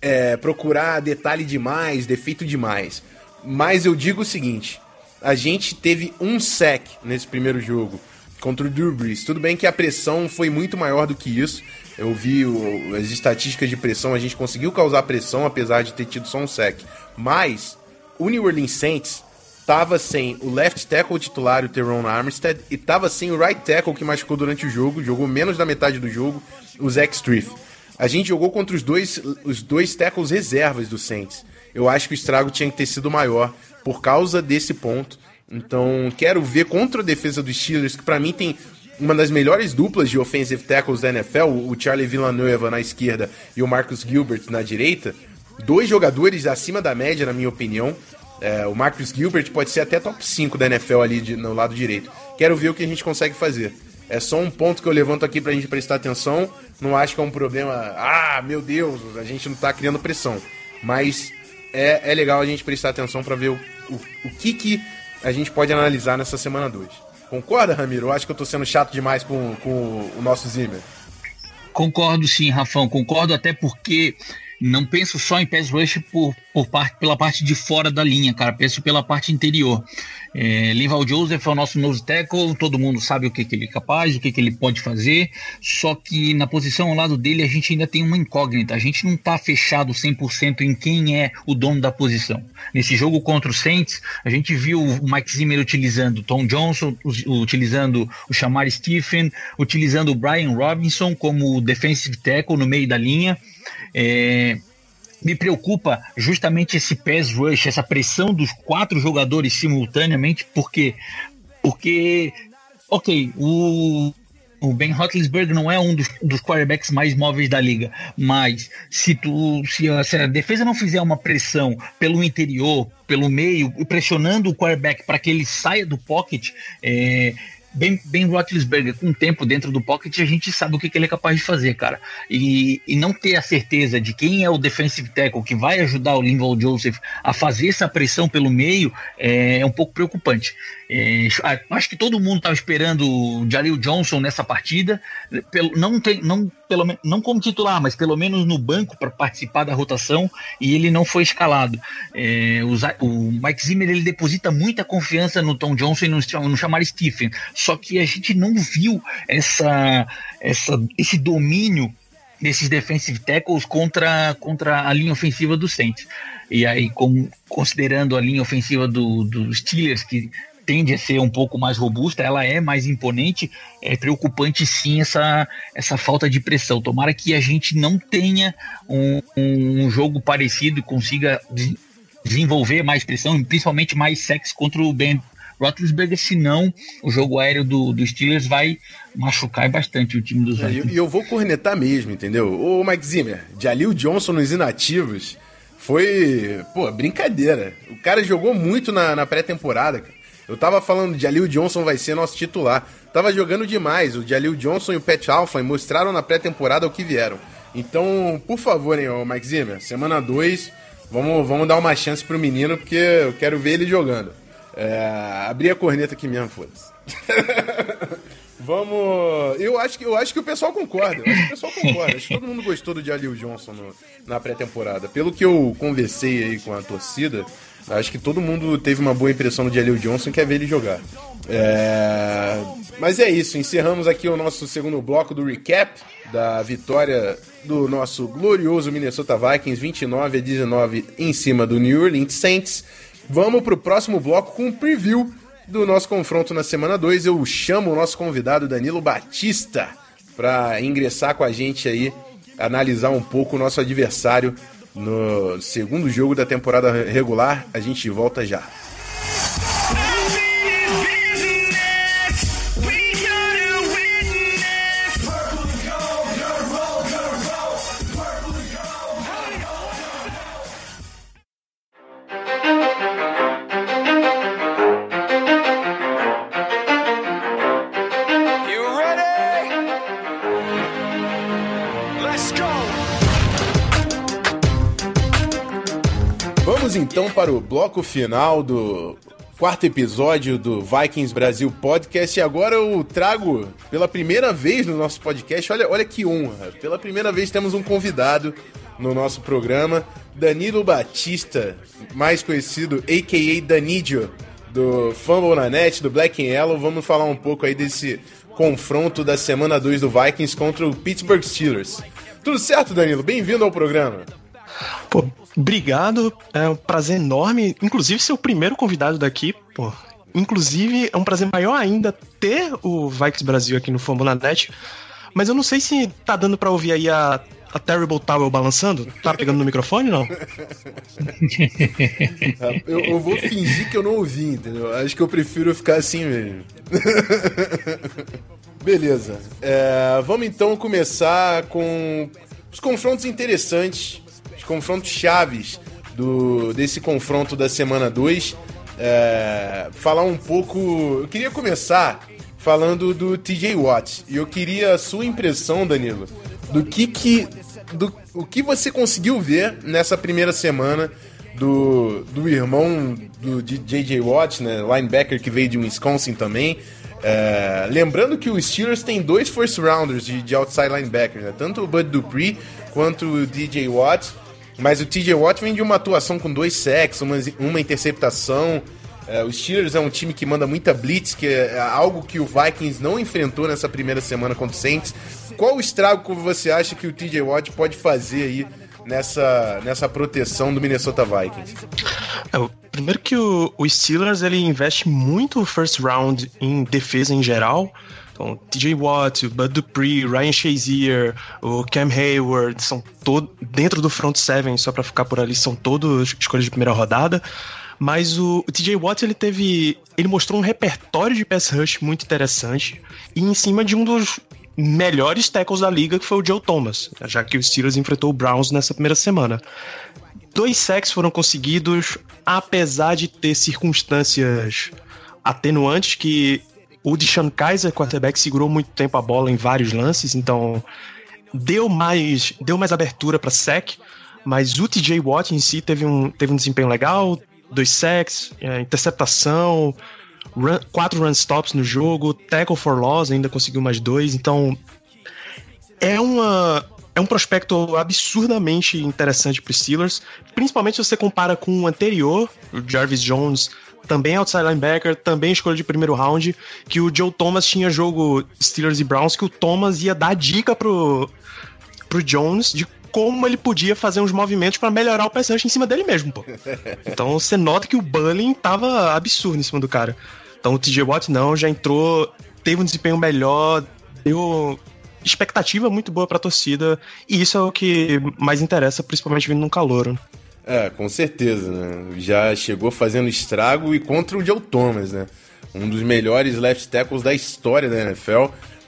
é, procurar detalhe demais, defeito demais, mas eu digo o seguinte: a gente teve um sec nesse primeiro jogo contra o Drew Brees. Tudo bem que a pressão foi muito maior do que isso. Eu vi o, as estatísticas de pressão, a gente conseguiu causar pressão apesar de ter tido só um sec. Mas o New Orleans Saints tava sem o left tackle titular, o Teron Armstead, e tava sem o right tackle que machucou durante o jogo, jogou menos da metade do jogo, o Zach Striff. A gente jogou contra os dois, os dois tackles reservas do Saints. Eu acho que o estrago tinha que ter sido maior por causa desse ponto. Então, quero ver contra a defesa dos Steelers, que para mim tem uma das melhores duplas de offensive tackles da NFL, o Charlie Villanueva na esquerda e o Marcus Gilbert na direita. Dois jogadores acima da média, na minha opinião. É, o Marcus Gilbert pode ser até top 5 da NFL ali de, no lado direito. Quero ver o que a gente consegue fazer. É só um ponto que eu levanto aqui pra gente prestar atenção. Não acho que é um problema. Ah, meu Deus, a gente não tá criando pressão. Mas é, é legal a gente prestar atenção para ver o, o, o que, que a gente pode analisar nessa semana 2. Concorda, Ramiro? Eu acho que eu tô sendo chato demais com, com o nosso Zimmer. Concordo sim, Rafão. Concordo até porque não penso só em pass rush por, por parte, pela parte de fora da linha, cara. Penso pela parte interior. É, Linval Joseph é o nosso nose tackle, todo mundo sabe o que, que ele é capaz, o que, que ele pode fazer, só que na posição ao lado dele a gente ainda tem uma incógnita, a gente não está fechado 100% em quem é o dono da posição. Nesse jogo contra o Saints, a gente viu o Mike Zimmer utilizando Tom Johnson, utilizando o Shamar Stephen, utilizando o Brian Robinson como defensive tackle no meio da linha, é, me preocupa justamente esse pass rush, essa pressão dos quatro jogadores simultaneamente, porque porque ok, o o Ben Roethlisberger não é um dos, dos quarterbacks mais móveis da liga, mas se tu se a, se a defesa não fizer uma pressão pelo interior, pelo meio, pressionando o quarterback para que ele saia do pocket, é, Ben, ben Roethlisberger, com o tempo dentro do pocket, a gente sabe o que, que, ele é capaz de fazer, cara. E, e não ter a certeza de quem é o defensive tackle que vai ajudar o Linval Joseph a fazer essa pressão pelo meio é, é um pouco preocupante. É, acho que todo mundo estava esperando o Jalil Johnson nessa partida, pelo, não, tem, não, pelo, não como titular, mas pelo menos no banco para participar da rotação, e ele não foi escalado. É, o, o, Mike Zimmer ele deposita muita confiança no Tom Johnson e no, no chamar Stephen, só que a gente não viu essa, essa, esse domínio desses defensive tackles contra, contra a linha ofensiva do Saints. E aí, com, considerando a linha ofensiva do, dos Steelers, que tende a ser um pouco mais robusta, ela é mais imponente, é preocupante sim essa, essa falta de pressão. Tomara que a gente não tenha um, um jogo parecido e consiga desenvolver mais pressão, principalmente mais sexo contra o Ben Roethlisberger, senão o jogo aéreo do, do Steelers vai machucar bastante o time dos Vikings. E eu, vou cornetar mesmo, entendeu? Ô Mike Zimmer, Jalil Johnson nos inativos foi, pô, brincadeira. O cara jogou muito na, na pré-temporada. Eu tava falando, Jalil Johnson vai ser nosso titular. Tava jogando demais. O Jalil Johnson e o Pat Alpha mostraram na pré-temporada o que vieram. Então, por favor, hein, Mike Zimmer, semana 2, vamos, vamos dar uma chance pro menino, porque eu quero ver ele jogando. É, abri a corneta aqui mesmo, foda-se. Vamos. Eu acho, que, eu acho que o pessoal concorda. Eu acho que o pessoal concorda. Acho que todo mundo gostou do Jalil Johnson no, na pré-temporada. Pelo que eu conversei aí com a torcida, Acho que todo mundo teve uma boa impressão do Jaleel Johnson e quer ver ele jogar. É... Mas é isso, encerramos aqui o nosso segundo bloco do recap da vitória do nosso glorioso Minnesota Vikings, 29 a 19 em cima do New Orleans Saints. Vamos para o próximo bloco com um preview do nosso confronto na semana 2. Eu chamo o nosso convidado Danilo Batista para ingressar com a gente aí, analisar um pouco o nosso adversário no segundo jogo da temporada regular. A gente volta já. Então para o bloco final do quarto episódio do Vikings Brasil Podcast. E agora eu trago pela primeira vez no nosso podcast, olha, olha que honra, pela primeira vez temos um convidado no nosso programa, Danilo Batista, mais conhecido a.k.a. Danidio, do Fumble na Net, do Black and Yellow. Vamos falar um pouco aí desse confronto da semana 2 do Vikings contra o Pittsburgh Steelers. Tudo certo, Danilo? Bem-vindo ao programa. Pô, obrigado. É um prazer enorme. Inclusive, ser o primeiro convidado daqui, pô. Inclusive, é um prazer maior ainda ter o Vikes Brasil aqui no Fórmula Net. Mas eu não sei se tá dando para ouvir aí a, a Terrible Tower balançando. Tá pegando no microfone não? eu, eu, vou fingir que eu não ouvi, entendeu? Acho que eu prefiro ficar assim mesmo. Beleza. É, vamos então começar com os confrontos interessantes os confrontos chaves do, desse confronto da semana 2. É, falar um pouco. Eu queria começar falando do TJ Watt. E eu queria a sua impressão, Danilo, do que que. Do, o que você conseguiu ver nessa primeira semana do, do irmão do J.J. Watt, né, linebacker que veio de Wisconsin também. É, lembrando que os Steelers tem dois first rounders de, de outside linebacker, né, tanto o Bud Dupree quanto o DJ Watt. Mas o TJ Watt vem de uma atuação com dois sacks, uma, uma interceptação. É, o Steelers é um time que manda muita blitz, que é algo que o Vikings não enfrentou nessa primeira semana contra o Saints. Qual o estrago que você acha que o TJ Watt pode fazer aí nessa, nessa proteção do Minnesota Vikings? É, primeiro que o, o Steelers ele investe muito first round em defesa em geral. Então, TJ Watt, Bud Dupree, Ryan Shazier, o Cam Hayward, são todos dentro do front seven, só para ficar por ali, são todos escolhas de primeira rodada. Mas o, o TJ Watt ele teve, ele mostrou um repertório de pass rush muito interessante e em cima de um dos melhores tackles da liga, que foi o Joe Thomas, já que o Steelers enfrentou o Browns nessa primeira semana. Dois sacks foram conseguidos, apesar de ter circunstâncias atenuantes que o Deshaun Kaiser, quarterback, segurou muito tempo a bola em vários lances, então deu mais, deu mais abertura para sec, mas o TJ Watt em si teve um, teve um desempenho legal, dois sacks, é, interceptação, run, quatro run stops no jogo, tackle for loss ainda conseguiu mais dois, então é uma é um prospecto absurdamente interessante para os Steelers, principalmente se você compara com o anterior, o Jarvis Jones, também outside linebacker, também escolha de primeiro round, que o Joe Thomas tinha jogo Steelers e Browns, que o Thomas ia dar dica pro, pro Jones de como ele podia fazer uns movimentos para melhorar o pass rush em cima dele mesmo, pô. Então você nota que o Bullying tava absurdo em cima do cara. Então o TJ Watt não, já entrou, teve um desempenho melhor, deu expectativa muito boa pra torcida, e isso é o que mais interessa, principalmente vindo num calor. É, com certeza, né? Já chegou fazendo estrago e contra o Joe Thomas, né? Um dos melhores left tackles da história da NFL.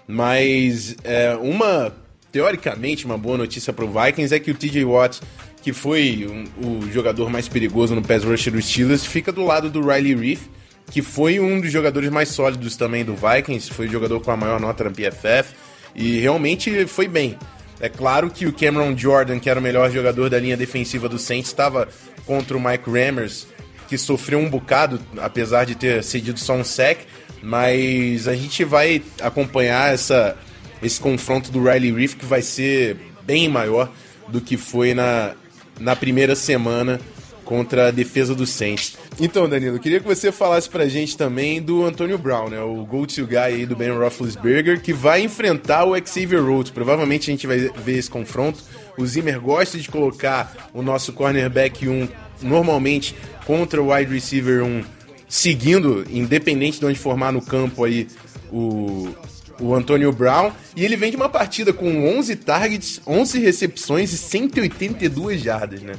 Mas é, uma, teoricamente, uma boa notícia pro Vikings é que o TJ Watt, que foi um, o jogador mais perigoso no pass rush dos Steelers, fica do lado do Riley Reef, que foi um dos jogadores mais sólidos também do Vikings, foi o jogador com a maior nota na PFF, e realmente foi bem. É claro que o Cameron Jordan, que era o melhor jogador da linha defensiva do Saints, estava contra o Mike Rammers, que sofreu um bocado, apesar de ter cedido só um sec. Mas a gente vai acompanhar essa, esse confronto do Riley Reef, que vai ser bem maior do que foi na, na primeira semana contra a defesa do Saints. Então, Danilo, queria que você falasse pra gente também do Antonio Brown, né? O go-to guy aí do Ben Roethlisberger, que vai enfrentar o Xavier Rhodes. Provavelmente a gente vai ver esse confronto. O Zimmer gosta de colocar o nosso cornerback 1 normalmente contra o wide receiver 1, seguindo, independente de onde formar no campo aí o, o Antonio Brown. E ele vem de uma partida com 11 targets, 11 recepções e 182 jardas, né?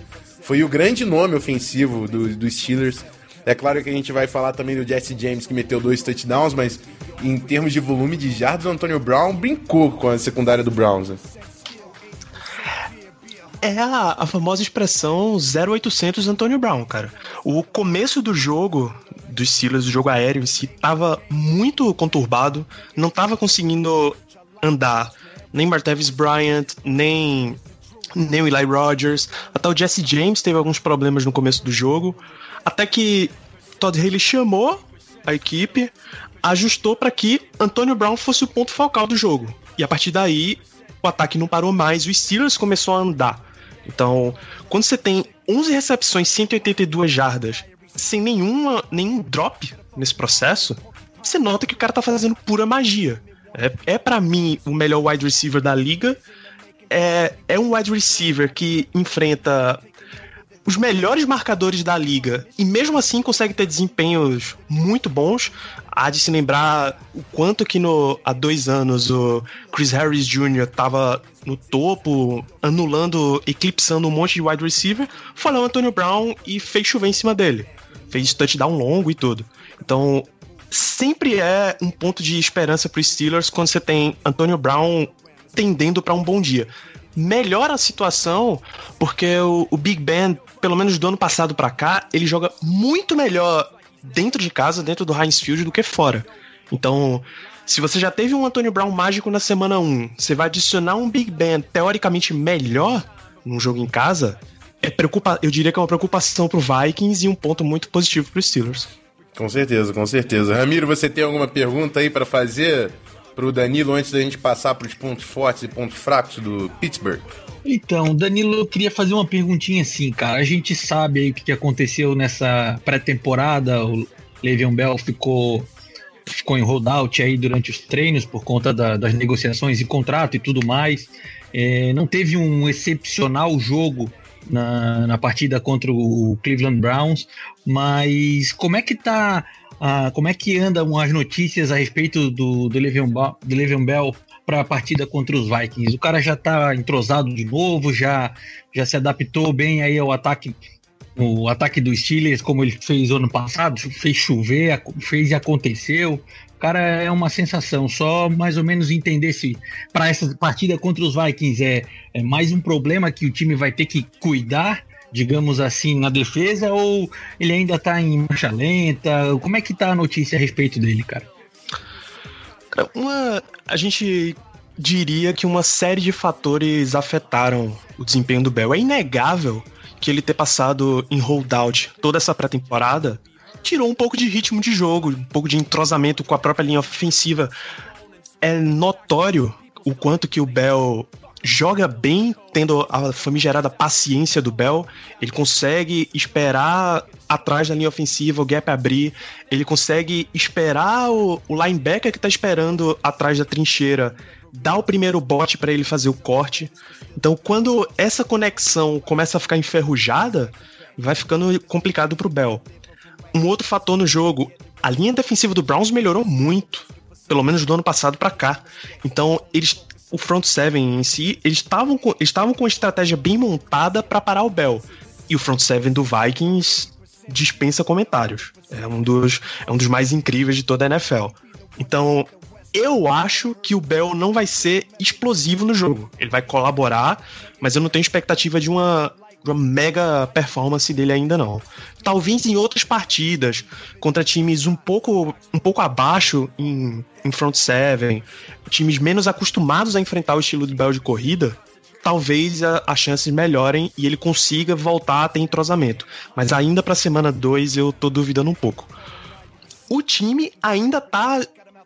Foi o grande nome ofensivo dos do Steelers. É claro que a gente vai falar também do Jesse James, que meteu dois touchdowns, mas em termos de volume de jardas, o Antonio Brown brincou com a secundária do Browns. Né? É a, a, famosa expressão 0800 Antonio Brown, cara. O começo do jogo dos Steelers, do jogo aéreo em si, tava muito conturbado, não tava conseguindo andar nem Martavis Bryant, nem nem o Eli Rogers, até o Jesse James teve alguns problemas no começo do jogo, até que Todd Haley chamou a equipe, ajustou para que Antonio Brown fosse o ponto focal do jogo. E a partir daí, o ataque não parou mais, o Steelers começou a andar. Então, quando você tem 11 recepções, 182 jardas, sem nenhuma, nenhum drop nesse processo, você nota que o cara tá fazendo pura magia. É, é para mim o melhor wide receiver da liga é, é um wide receiver que enfrenta os melhores marcadores da liga e mesmo assim consegue ter desempenhos muito bons. Há de se lembrar o quanto que no, há dois anos o Chris Harris Jr. estava no topo, anulando, eclipsando um monte de wide receiver. Foi lá o Antonio Brown e fez chover em cima dele. Fez touchdown longo e tudo. Então, sempre é um ponto de esperança para os Steelers quando você tem Antonio Brown tendendo para um bom dia. Melhora a situação porque o, o Big Ben, pelo menos do ano passado para cá, ele joga muito melhor dentro de casa, dentro do Heinz Field, do que fora. Então, se você já teve um Antonio Brown mágico na semana 1, você vai adicionar um Big Ben teoricamente melhor num jogo em casa, é preocupa eu diria que é uma preocupação pro Vikings e um ponto muito positivo pro Steelers. Com certeza, com certeza. Ramiro, você tem alguma pergunta aí para fazer pro Danilo antes da gente passar para os pontos fortes e pontos fracos do Pittsburgh? Então, Danilo, eu queria fazer uma perguntinha assim, cara. A gente sabe aí o que aconteceu nessa pré-temporada. O Le'Veon Bell ficou ficou em holdout aí durante os treinos por conta da, das negociações de contrato e tudo mais. É, não teve um excepcional jogo na, na partida contra o Cleveland Browns, mas como é que tá ah, como é que andam as notícias a respeito do, do, Le'Veon, do Le'Veon Bell para a partida contra os Vikings? O cara já está entrosado de novo, já, já se adaptou bem aí ao ataque o ataque dos Steelers, como ele fez ano passado, fez chover, fez e aconteceu. Cara é uma sensação, só mais ou menos entender se para essa partida contra os Vikings é, é mais um problema que o time vai ter que cuidar digamos assim, na defesa ou ele ainda tá em marcha lenta? Como é que tá a notícia a respeito dele, cara? Uma, a gente diria que uma série de fatores afetaram o desempenho do Bell. É inegável que ele ter passado em holdout toda essa pré-temporada tirou um pouco de ritmo de jogo, um pouco de entrosamento com a própria linha ofensiva. É notório o quanto que o Bell joga bem, tendo a famigerada paciência do Bell. Ele consegue esperar atrás da linha ofensiva, o gap abrir. Ele consegue esperar o, o linebacker que tá esperando atrás da trincheira dá o primeiro bote para ele fazer o corte. Então, quando essa conexão começa a ficar enferrujada, vai ficando complicado pro Bell. Um outro fator no jogo, a linha defensiva do Browns melhorou muito, pelo menos do ano passado para cá. Então, eles o front seven em si, eles estavam com, estavam com uma estratégia bem montada para parar o Bell. E o front seven do Vikings dispensa comentários. É um dos, é um dos mais incríveis de toda a NFL. Então, eu acho que o Bell não vai ser explosivo no jogo. Ele vai colaborar, mas eu não tenho expectativa de uma, uma mega performance dele ainda não. Talvez em outras partidas, contra times um pouco, um pouco abaixo em, em front seven, times menos acostumados a enfrentar o estilo de Bell de corrida, talvez as chances melhorem e ele consiga voltar a ter entrosamento. Mas ainda para semana 2 eu tô duvidando um pouco. O time ainda tá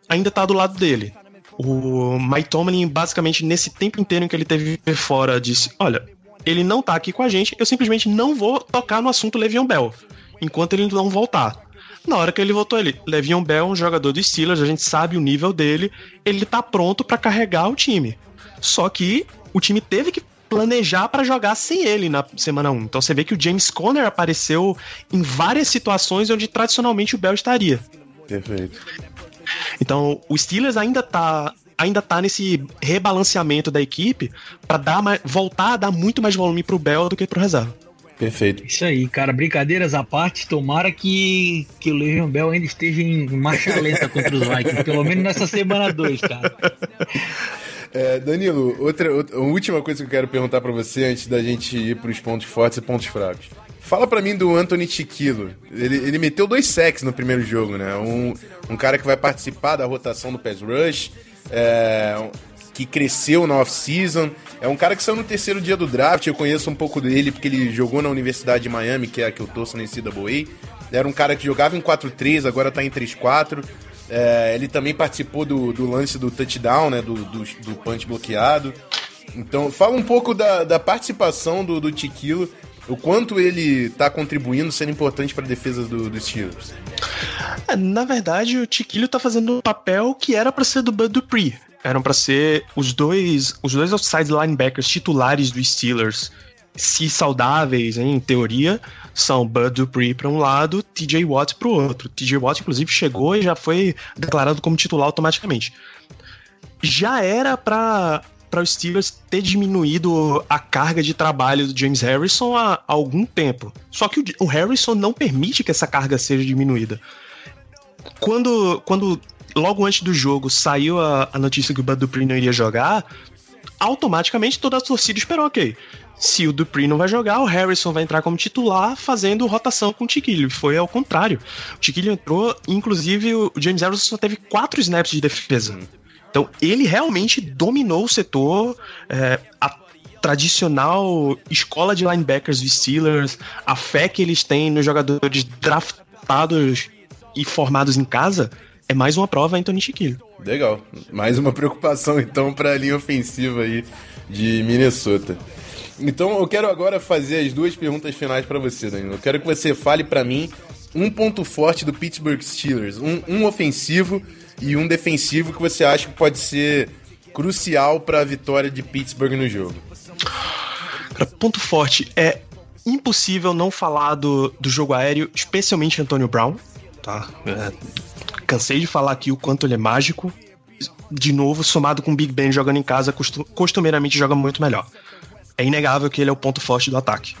ainda tá do lado dele. O Mike Tomlin, basicamente, nesse tempo inteiro em que ele teve fora, disse: Olha, ele não tá aqui com a gente, eu simplesmente não vou tocar no assunto Le'Veon Bell, enquanto ele não voltar. Na hora que ele voltou, ele, Le'Veon Bell é um jogador do Steelers, a gente sabe o nível dele, ele tá pronto para carregar o time. Só que o time teve que planejar para jogar sem ele na semana 1. Então você vê que o James Conner apareceu em várias situações onde tradicionalmente o Bell estaria. Perfeito. Então, o Steelers ainda tá ainda tá nesse rebalanceamento da equipe para dar mais, voltar a dar muito mais volume pro Bell do que pro reserva. Perfeito. Isso aí, cara. Brincadeiras à parte, tomara que, que o Legion Bell ainda esteja em marcha lenta contra os Vikings, pelo menos nessa semana 2, cara. É, Danilo, outra, outra última coisa que eu quero perguntar para você antes da gente ir para os pontos fortes e pontos fracos. Fala para mim do Anthony Chiquilo. Ele, ele meteu dois sacks no primeiro jogo, né? Um, um cara que vai participar da rotação do pass rush, é, que cresceu na off-season. É um cara que saiu no terceiro dia do draft. Eu conheço um pouco dele porque ele jogou na Universidade de Miami, que é a que eu torço na NCAA. Era um cara que jogava em 4-3, agora tá em 3-4. É, ele também participou do, do, lance do touchdown, né? Do, do, do, punch bloqueado. Então, fala um pouco da, da participação do, do Tiquilo, o quanto ele está contribuindo, sendo importante para a defesa do, dos Steelers. É, na verdade, o Tiquilo está fazendo um papel que era para ser do Bud Dupree. Eram para ser os dois, os dois outside linebackers titulares dos Steelers se saudáveis, em teoria, são Bud Dupree para um lado, TJ Watt para o outro. TJ Watt, inclusive, chegou e já foi declarado como titular automaticamente. Já era para para os Steelers ter diminuído a carga de trabalho do James Harrison há, há algum tempo. Só que o, o, Harrison não permite que essa carga seja diminuída. Quando, quando logo antes do jogo saiu a, a notícia que o Dupree não iria jogar, automaticamente toda a torcida esperou, ok, se o Dupree não vai jogar, o Harrison vai entrar como titular, fazendo rotação com o Tiquilho. Foi ao contrário. O Tiquilho entrou, inclusive o James Harrison só teve quatro snaps de defesa. Então ele realmente dominou o setor. É, a tradicional escola de linebackers dos Steelers, a fé que eles têm nos jogadores draftados e formados em casa, é mais uma prova Anthony Chiquilho. Legal. Mais uma preocupação então para a linha ofensiva aí de Minnesota. Então eu quero agora fazer as duas perguntas finais para você, Danilo. Eu quero que você fale para mim um ponto forte do Pittsburgh Steelers, um, um, ofensivo e um defensivo que você acha que pode ser crucial para a vitória de Pittsburgh no jogo. ponto forte é impossível não falar do, do jogo aéreo, especialmente Antonio Brown. Tá? É, cansei de falar aqui o quanto ele é mágico. De novo, somado com o Big Ben jogando em casa, costumeiramente joga muito melhor é inegável que ele é o ponto forte do ataque.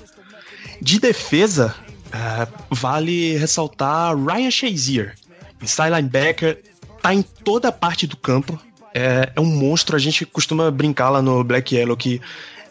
De defesa, é, vale ressaltar Ryan Shazier, inside linebacker, tá em toda a parte do campo, é, é, um monstro. A gente costuma brincar lá no Black Yellow que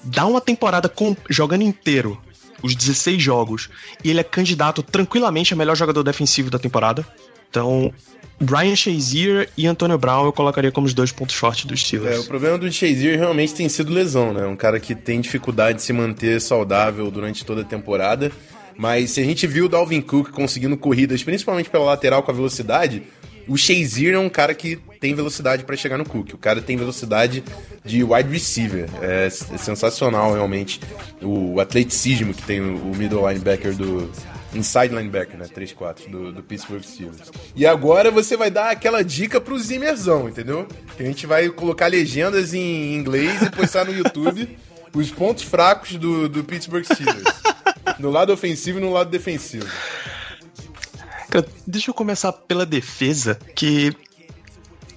dá uma temporada com, jogando inteiro, os 16 jogos, e ele é candidato tranquilamente a melhor jogador defensivo da temporada. Então, Brian Shazier e Antonio Brown eu colocaria como os dois pontos fortes dos Steelers. É, o problema do Shazier realmente tem sido lesão, né? Um cara que tem dificuldade de se manter saudável durante toda a temporada. Mas se a gente viu o Dalvin Cook conseguindo corridas, principalmente pela lateral com a velocidade, o Shazier é um cara que tem velocidade para chegar no Cook. O cara tem velocidade de wide receiver. É, é sensacional, realmente, o atleticismo que tem o middle linebacker do, Inside linebacker, né? 3-4 do, do Pittsburgh Steelers. E agora você vai dar aquela dica pro Zimmerzão, entendeu? Que a gente vai colocar legendas em inglês e postar no YouTube os pontos fracos do, do Pittsburgh Steelers. No lado ofensivo e no lado defensivo. Cara, deixa eu começar pela defesa, que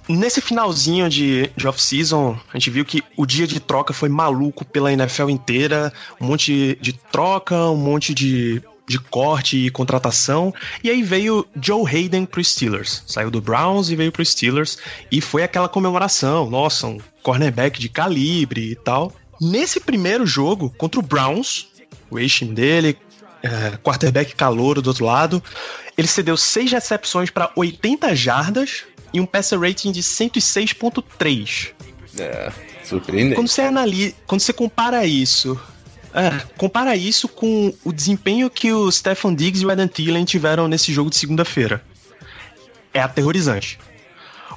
nesse finalzinho de, de off-season, a gente viu que o dia de troca foi maluco pela NFL inteira, um monte de troca, um monte de, de corte e contratação, e aí veio Joe Hayden pro Steelers. Saiu do Browns e veio pro Steelers, e foi aquela comemoração, nossa, um cornerback de calibre e tal. Nesse primeiro jogo, contra o Browns, o eixo dele, é, quarterback calouro do outro lado, ele cedeu seis recepções para 80 jardas e um passer rating de 106.3. É, surpreendente. Quando você analisa, quando você compara isso, é, compara isso com o desempenho que o Stefan Diggs e o Adam Thielen tiveram nesse jogo de segunda-feira. É aterrorizante.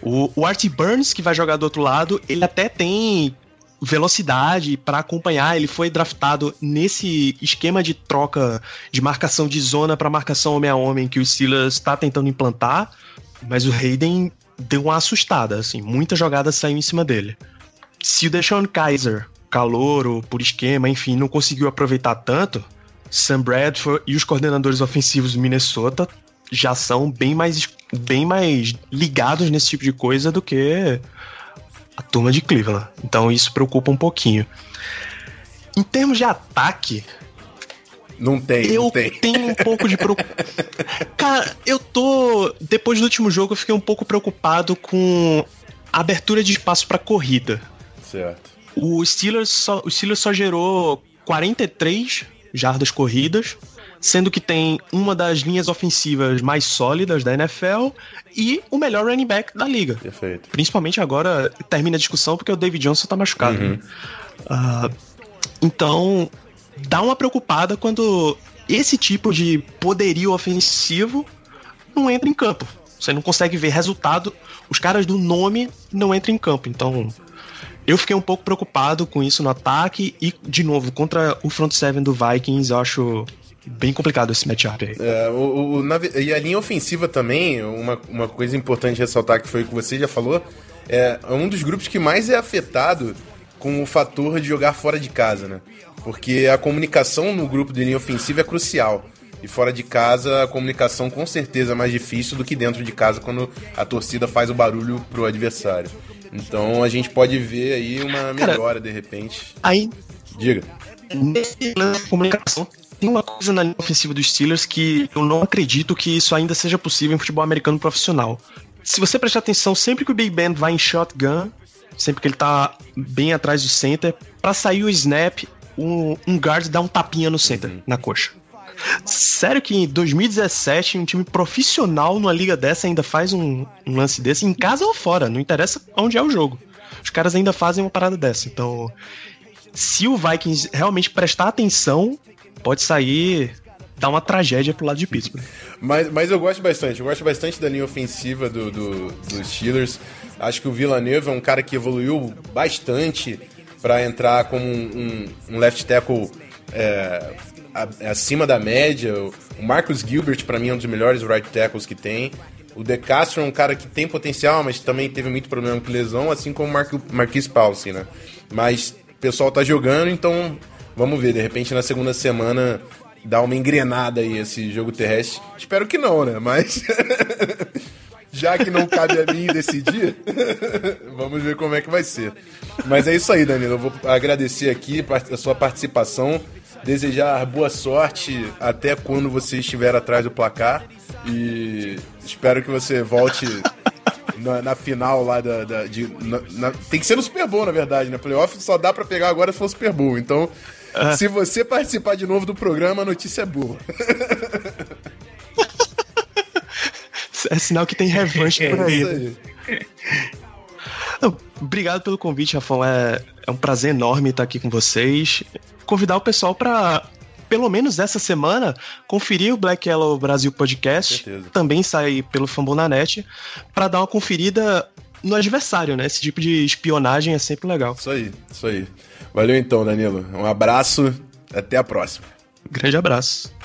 O, o Artie Burns, que vai jogar do outro lado, ele até tem velocidade para acompanhar. Ele foi draftado nesse esquema de troca de marcação de zona para marcação homem a homem que o Steelers está tentando implantar, mas o Hayden deu uma assustada, assim, muitas jogadas saíram em cima dele. Se o Deshaun Kaiser, calouro, por esquema, enfim, não conseguiu aproveitar tanto, Sam Bradford e os coordenadores ofensivos do Minnesota já são bem mais, bem mais ligados nesse tipo de coisa do que a turma de Cleveland. Então isso preocupa um pouquinho. Em termos de ataque. Não tem, eu não tem. tenho um pouco de preocupação. Cara, eu tô. Depois do último jogo, eu fiquei um pouco preocupado com a abertura de espaço para corrida. Certo. O Steelers, só, o Steelers só gerou 43 jardas corridas, sendo que tem uma das linhas ofensivas mais sólidas da NFL e o melhor running back da liga. Perfeito. Principalmente agora termina a discussão porque o David Johnson tá machucado. Né? Uh, então, dá uma preocupada quando esse tipo de poderio ofensivo não entra em campo. Você não consegue ver resultado. Os caras do nome não entram em campo. Então, eu fiquei um pouco preocupado com isso no ataque. E, de novo, contra o front seven do Vikings, eu acho bem complicado esse matchup aí. É, o, o, na, e a linha ofensiva também, uma, uma coisa importante ressaltar que foi o que você já falou, é um dos grupos que mais é afetado com o fator de jogar fora de casa, né? Porque a comunicação no grupo de linha ofensiva é crucial. E fora de casa, a comunicação com certeza é mais difícil do que dentro de casa quando a torcida faz o barulho pro adversário. Então a gente pode ver aí uma melhora Cara, de repente. Aí, Diga. nesse lance de comunicação, tem uma coisa na linha ofensiva dos Steelers que eu não acredito que isso ainda seja possível em futebol americano profissional. Se você prestar atenção, sempre que o Big Ben vai em shotgun, sempre que ele tá bem atrás do center, para sair o snap, um, um guard dá um tapinha no center, na coxa. Sério que em 2017 um time profissional numa liga dessa ainda faz um, um lance desse, em casa ou fora, não interessa onde é o jogo. Os caras ainda fazem uma parada dessa. Então, se o Vikings realmente prestar atenção, pode sair dar uma tragédia pro lado de Pittsburgh. Mas, mas eu gosto bastante. Eu gosto bastante da linha ofensiva do, do, dos Steelers. Acho que o Villanova é um cara que evoluiu bastante para entrar como um, um, um left tackle é, acima da média. O Marcus Gilbert, para mim, é um dos melhores right tackles que tem. O De Castro é um cara que tem potencial, mas também teve muito problema com lesão, assim como o Mar Marquis Paulson, né? Mas o pessoal tá jogando, então vamos ver. De repente, na segunda semana, dá uma engrenada aí esse jogo terrestre. Espero que não, né? Mas já que não cabe a mim decidir, vamos ver como é que vai ser. Mas é isso aí, Danilo. Eu vou agradecer aqui a sua participação, desejar boa sorte até quando você estiver atrás do placar e espero que você volte na, na final lá da. da- de, na- na- tem que ser no Super Bowl, na verdade, né? Playoff só dá pra pegar agora se for Super Bowl. Então, se você participar de novo do programa, a notícia é boa. É sinal que tem revanche por É aí. Não, Obrigado pelo convite, Rafão. É, é um prazer enorme estar aqui com vocês. Convidar o pessoal para, pelo menos essa semana, conferir o Black Yellow Brasil Podcast. Certeza. Também sai pelo Fambonanet, para dar uma conferida no adversário, né? Esse tipo de espionagem é sempre legal. Isso aí, isso aí. Valeu então, Danilo. Um abraço, até a próxima. Grande abraço.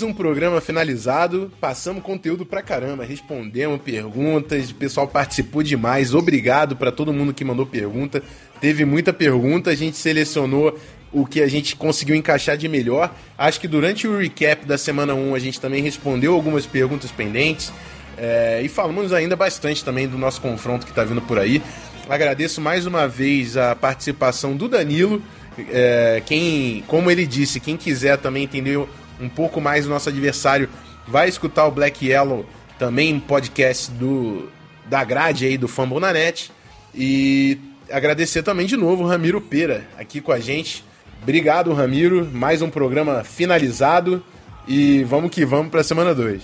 Mais um programa finalizado. Passamos conteúdo pra caramba, respondemos perguntas, o pessoal participou demais. Obrigado para todo mundo que mandou pergunta. Teve muita pergunta, a gente selecionou o que a gente conseguiu encaixar de melhor. Acho que durante o recap da semana 1 a gente também respondeu algumas perguntas pendentes. É, e falamos ainda bastante também do nosso confronto que está vindo por aí. Agradeço mais uma vez a participação do Danilo. É, quem, como ele disse, quem quiser também entender um pouco mais do nosso adversário, vai escutar o Black Yellow, também podcast do da grade aí do Fumble na Net. E agradecer também de novo o Ramiro Pera aqui com a gente. Obrigado, Ramiro. Mais um programa finalizado. E vamos que vamos para a semana 2.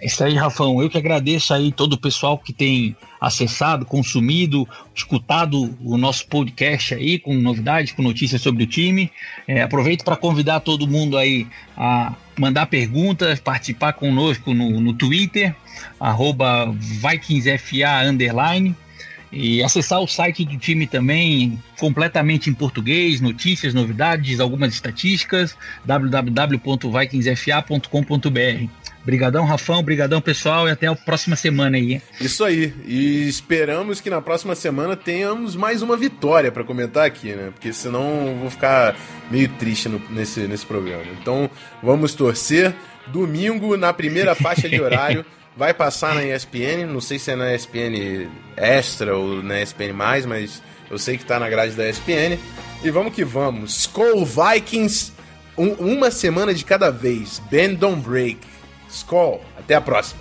É isso aí, Rafão. Eu que agradeço aí todo o pessoal que tem acessado, consumido, escutado o nosso podcast aí com novidades, com notícias sobre o time. É, aproveito para convidar todo mundo aí a mandar perguntas, participar conosco no, no Twitter, arroba VikingsFA underline e acessar o site do time também, completamente em português, notícias, novidades, algumas estatísticas, www.vikingsfa.com.br. Brigadão, Rafão, brigadão, pessoal, e até a próxima semana aí. Isso aí, e esperamos que na próxima semana tenhamos mais uma vitória para comentar aqui, né? Porque senão eu vou ficar meio triste no, nesse, nesse programa. Então, vamos torcer. Domingo, na primeira faixa de horário... vai passar na ESPN, não sei se é na ESPN Extra ou na ESPN+, mas eu sei que tá na grade da ESPN. E vamos que vamos. Skull Vikings, um, uma semana de cada vez. Bend don't break. Skull, até a próxima.